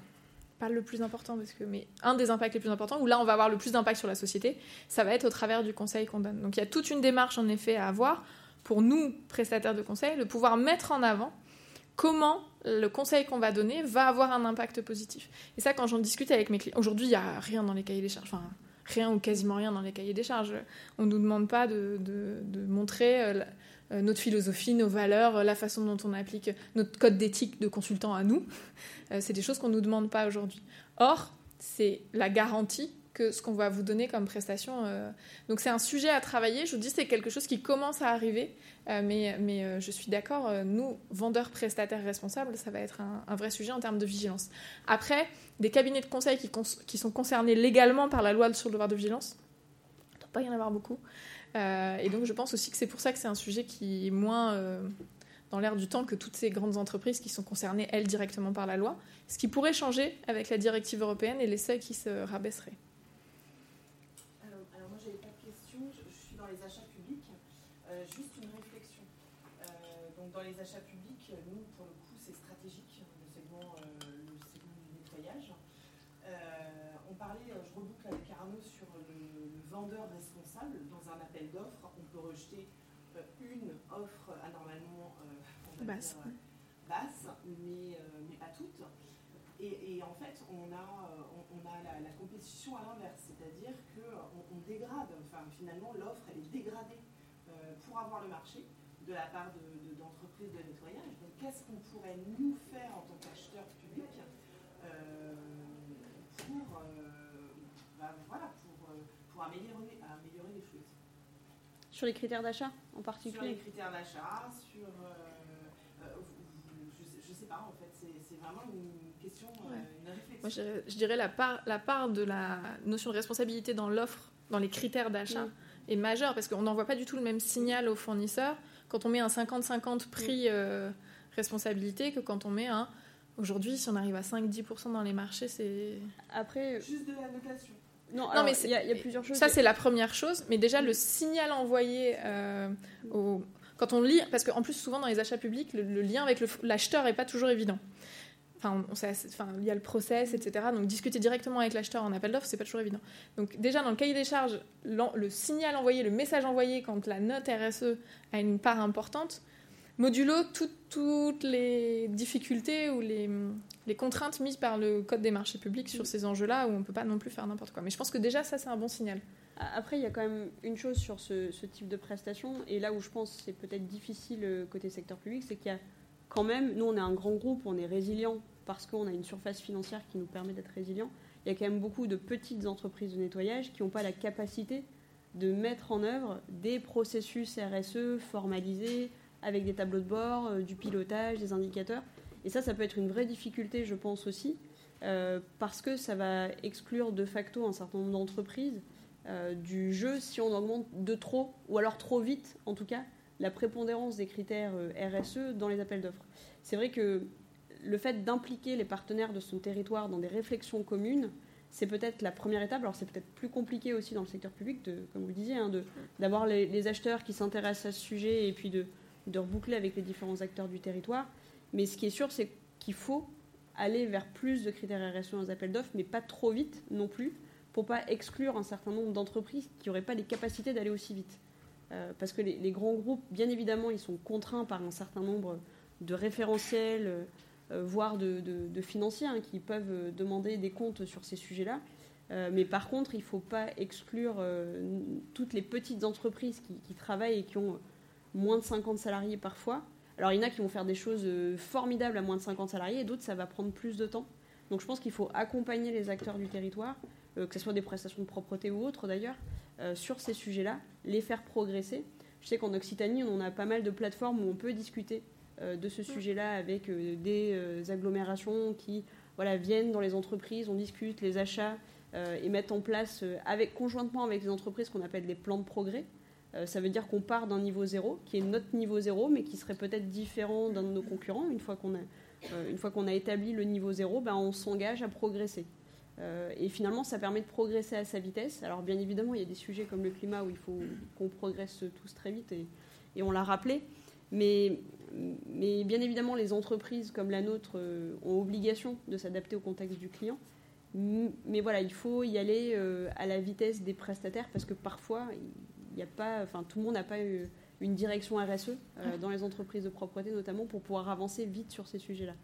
pas le plus important, parce que, mais un des impacts les plus importants, où là on va avoir le plus d'impact sur la société, ça va être au travers du conseil qu'on donne. Donc il y a toute une démarche en effet à avoir pour nous, prestataires de conseil, de pouvoir mettre en avant comment le conseil qu'on va donner va avoir un impact positif. Et ça, quand j'en discute avec mes clients, aujourd'hui il n'y a rien dans les cahiers des charges, enfin rien ou quasiment rien dans les cahiers des charges. On ne nous demande pas de, de montrer euh, euh, notre philosophie, nos valeurs, euh, la façon dont on applique notre code d'éthique de consultant à nous. Euh, c'est des choses qu'on ne nous demande pas aujourd'hui. Or, c'est la garantie que ce qu'on va vous donner comme prestation. Donc c'est un sujet à travailler. Je vous dis, c'est quelque chose qui commence à arriver. mais, mais je suis d'accord, nous, vendeurs, prestataires, responsables, ça va être un, vrai sujet en termes de vigilance. Après, des cabinets de conseil qui, qui sont concernés légalement par la loi sur le devoir de vigilance, il ne doit pas y en avoir beaucoup. Euh, et donc je pense aussi que c'est pour ça que c'est un sujet qui est moins euh, dans l'air du temps que toutes ces grandes entreprises qui sont concernées, elles, directement par la loi, ce qui pourrait changer avec la directive européenne et les seuils qui se rabaisseraient. Alors, moi, j'avais pas de question, je, suis dans les achats publics. Euh, juste une réflexion. donc dans les achats publics, nous, pour le coup, c'est stratégique, le segment, le segment du nettoyage. on parlait, je reboucle avec Arnaud sur le, le vendeur dans un appel d'offres, on peut rejeter euh, une offre anormalement euh, basse, basse mais, euh, mais, pas toutes. Et, en fait, on a, on, a la, compétition à l'inverse, c'est-à-dire qu'on on dégrade, enfin finalement l'offre elle est dégradée pour avoir le marché de la part d'entreprises de, de, nettoyage. Donc qu'est-ce qu'on pourrait nous faire en tant qu'acheteur public pour, bah, voilà, pour, pour améliorer, sur les critères d'achat en particulier Sur les critères d'achat, sur. Euh, euh, je ne sais, pas, en fait, c'est vraiment une question, euh, une réflexion. Moi, je, dirais la part, la part de la notion de responsabilité dans l'offre, dans les critères d'achat, mm. est majeure parce qu'on n'envoie pas du tout le même signal aux fournisseurs quand on met un 50-50 prix responsabilité que quand on met un. Aujourd'hui, si on arrive à 5-10% dans les marchés, c'est. Après. Juste de la notation. Non, mais il y, a plusieurs choses. Ça, c'est la première chose. Mais déjà, le signal envoyé euh, au... quand on lit, parce qu'en plus, souvent dans les achats publics, le, lien avec l'acheteur n'est pas toujours évident. Enfin, enfin, il y a le process, etc. Donc, discuter directement avec l'acheteur en appel d'offres, c'est pas toujours évident. Donc, déjà, dans le cahier des charges, le signal envoyé, le message envoyé quand la note RSE a une part importante, modulo toutes les difficultés ou les, contraintes mises par le Code des marchés publics sur ces enjeux-là où on ne peut pas non plus faire n'importe quoi. Mais je pense que déjà, ça, c'est un bon signal. Après, il y a quand même une chose sur ce, type de prestation, et là où je pense c'est peut-être difficile euh, côté secteur public, c'est qu'il y a quand même, nous on est un grand groupe, on est résilient parce qu'on a une surface financière qui nous permet d'être résilient. Il y a quand même beaucoup de petites entreprises de nettoyage qui n'ont pas la capacité de mettre en œuvre des processus RSE formalisés, avec des tableaux de bord, euh, du pilotage, des indicateurs. Et ça, ça peut être une vraie difficulté, je pense aussi, euh, parce que ça va exclure de facto un certain nombre d'entreprises euh, du jeu si on augmente de trop, ou alors trop vite, en tout cas, la prépondérance des critères RSE dans les appels d'offres. C'est vrai que le fait d'impliquer les partenaires de son territoire dans des réflexions communes, c'est peut-être la première étape. Alors c'est peut-être plus compliqué aussi dans le secteur public, comme vous le disiez, hein, d'avoir les, acheteurs qui s'intéressent à ce sujet et puis de, de reboucler avec les différents acteurs du territoire. Mais ce qui est sûr, c'est qu'il faut aller vers plus de critères RSE dans les appels d'offres, mais pas trop vite non plus, pour pas exclure un certain nombre d'entreprises qui n'auraient pas les capacités d'aller aussi vite. Euh, parce que les, grands groupes, bien évidemment, ils sont contraints par un certain nombre de référentiels, euh, euh, voire de, financiers, hein, qui peuvent demander des comptes sur ces sujets-là. mais par contre, il ne faut pas exclure toutes les petites entreprises qui, qui, travaillent et qui ont moins de 50 salariés parfois. Alors il y en a qui vont faire des choses euh, formidables à moins de 50 salariés et d'autres ça va prendre plus de temps. Donc je pense qu'il faut accompagner les acteurs du territoire, euh, que ce soit des prestations de propreté ou autres d'ailleurs, euh, sur ces sujets-là, les faire progresser. Je sais qu'en Occitanie, on a pas mal de plateformes où on peut discuter de ce sujet-là avec des agglomérations qui voilà, viennent dans les entreprises, on discute les achats, et mettre en place, avec, conjointement avec les entreprises, qu'on appelle des plans de progrès. Ça veut dire qu'on part d'un niveau zéro, qui est notre niveau zéro, mais qui serait peut-être différent d'un de nos concurrents. Une fois qu'on a, a établi le niveau zéro, ben, on s'engage à progresser. Euh, et finalement, ça permet de progresser à sa vitesse. Alors bien évidemment, il y a des sujets comme le climat où il faut qu'on progresse tous très vite, et, on l'a rappelé. Mais, bien évidemment, les entreprises comme la nôtre euh, ont obligation de s'adapter au contexte du client. Mais voilà, il faut y aller euh, à la vitesse des prestataires parce que parfois, n'y a pas, enfin, tout le monde n'a pas une direction RSE dans les entreprises de propreté notamment pour pouvoir avancer vite sur ces sujets-là.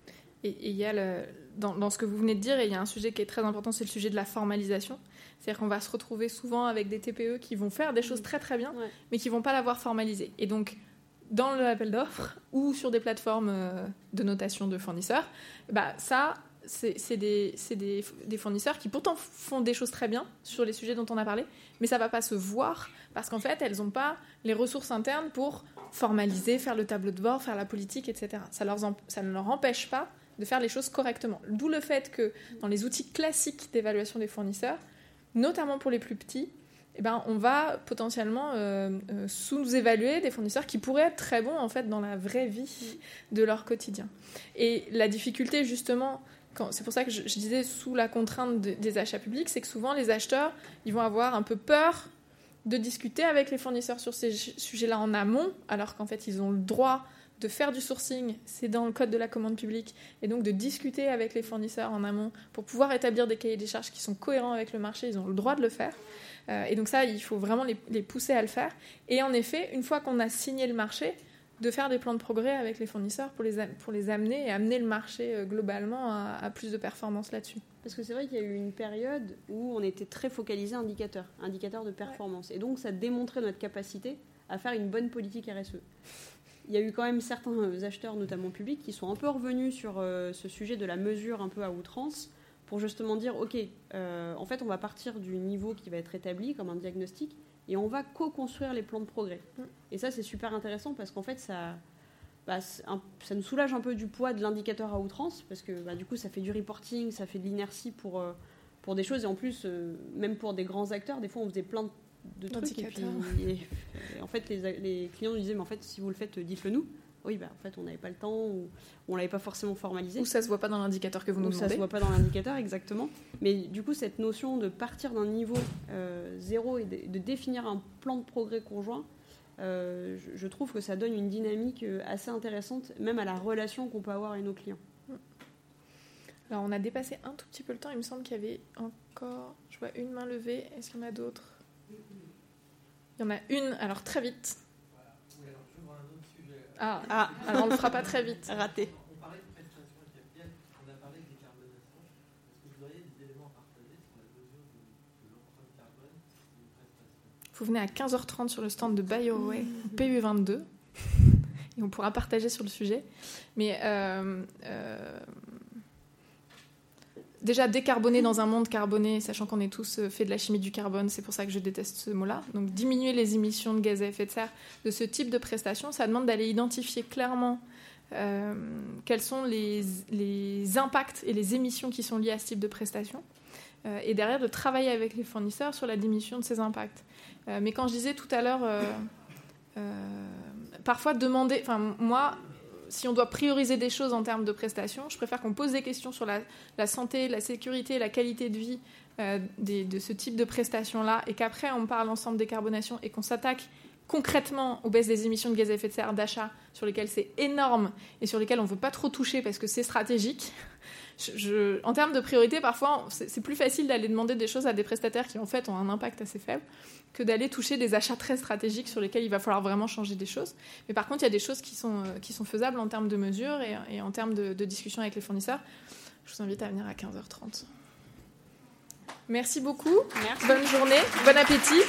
Et il y a le, dans, ce que vous venez de dire, il y a un sujet qui est très important, c'est le sujet de la formalisation. C'est-à-dire qu'on va se retrouver souvent avec des TPE qui vont faire des choses très très bien, mais qui vont pas l'avoir formalisé. Et donc, dans le appel d'offres ou sur des plateformes euh, de notation de fournisseurs, bah ça, c'est des, des, des, fournisseurs qui pourtant font des choses très bien sur les sujets dont on a parlé, mais ça va pas se voir parce qu'en fait, elles n'ont pas les ressources internes pour formaliser, faire le tableau de bord, faire la politique, etc. Ça, leur, ça ne leur empêche pas de faire les choses correctement. D'où le fait que dans les outils classiques d'évaluation des fournisseurs, notamment pour les plus petits, eh ben, on va potentiellement euh, euh, sous-évaluer des fournisseurs qui pourraient être très bons en fait dans la vraie vie de leur quotidien. Et la difficulté justement, c'est pour ça que je, disais sous la contrainte des achats publics, c'est que souvent les acheteurs, ils vont avoir un peu peur de discuter avec les fournisseurs sur ces sujets-là en amont, alors qu'en fait ils ont le droit de faire du sourcing, c'est dans le code de la commande publique, et donc de discuter avec les fournisseurs en amont pour pouvoir établir des cahiers des charges qui sont cohérents avec le marché, ils ont le droit de le faire. Euh, et donc ça, il faut vraiment les, pousser à le faire. Et en effet, une fois qu'on a signé le marché, de faire des plans de progrès avec les fournisseurs pour les, pour les amener et amener le marché euh, globalement à, plus de performance là-dessus. Parce que c'est vrai qu'il y a eu une période où on était très focalisé indicateur, indicateur de performance. Et donc ça démontrait notre capacité à faire une bonne politique RSE il y a eu quand même certains acheteurs, notamment publics, qui sont un peu revenus sur euh, ce sujet de la mesure un peu à outrance pour justement dire, OK, euh, en fait, on va partir du niveau qui va être établi comme un diagnostic et on va co-construire les plans de progrès. Mm. Et ça, c'est super intéressant parce qu'en fait, ça, bah, ça nous soulage un peu du poids de l'indicateur à outrance parce que bah, du coup, ça fait du reporting, ça fait de l'inertie pour, euh, pour des choses. Et en plus, même pour des grands acteurs, des fois, on faisait plein de de trucs. Et puis, en fait, les, clients nous disaient, mais en fait, si vous le faites, dites-le nous. Oui, bah, en fait, on n'avait pas le temps, ou on l'avait pas forcément formalisé. Ou ça se voit pas dans l'indicateur que vous nous demandez. ça se voit pas dans l'indicateur, exactement. Mais du coup, cette notion de partir d'un niveau euh, zéro et de, définir un plan de progrès conjoint, euh, je, trouve que ça donne une dynamique euh, assez intéressante, même à la relation qu'on peut avoir avec nos clients. Alors, on a dépassé un tout petit peu le temps. Il me semble qu'il y avait encore, je vois une main levée. Est-ce qu'il y en a d'autres? Il y en a une, alors très vite. Ah, ah, alors on ne le fera pas très vite. Raté. On parlait de prestations on a parlé de décarbonation. Est-ce que vous auriez des éléments à partager sur la mesure de, l'empreinte carbone d'une prestation Vous venez à 15h30 sur le stand de BioWay PU22 et on pourra partager sur le sujet. Mais euh, euh, déjà décarboner dans un monde carboné, sachant qu'on est tous euh, fait de la chimie du carbone, c'est pour ça que je déteste ce mot-là. Donc diminuer les émissions de gaz à effet de serre de ce type de prestations, ça demande d'aller identifier clairement euh, quels sont les, impacts et les émissions qui sont liées à ce type de prestations. Euh, et derrière, de travailler avec les fournisseurs sur la diminution de ces impacts. mais quand je disais tout à l'heure, parfois demander, enfin moi, si on doit prioriser des choses en termes de prestations, je préfère qu'on pose des questions sur la, santé, la sécurité, la qualité de vie euh, de ce type de prestations-là, et qu'après on parle ensemble décarbonation et qu'on s'attaque concrètement aux baisses des émissions de gaz à effet de serre d'achat, sur lesquelles c'est énorme et sur lesquelles on ne veut pas trop toucher parce que c'est stratégique. En termes de priorité, parfois, c'est plus facile d'aller demander des choses à des prestataires qui en fait ont un impact assez faible que d'aller toucher des achats très stratégiques sur lesquels il va falloir vraiment changer des choses. Mais par contre, il y a des choses qui sont, euh, qui sont faisables en termes de mesures et, en termes de, de, discussion avec les fournisseurs. Je vous invite à venir à 15h30. Merci beaucoup. Bonne journée. Bon appétit.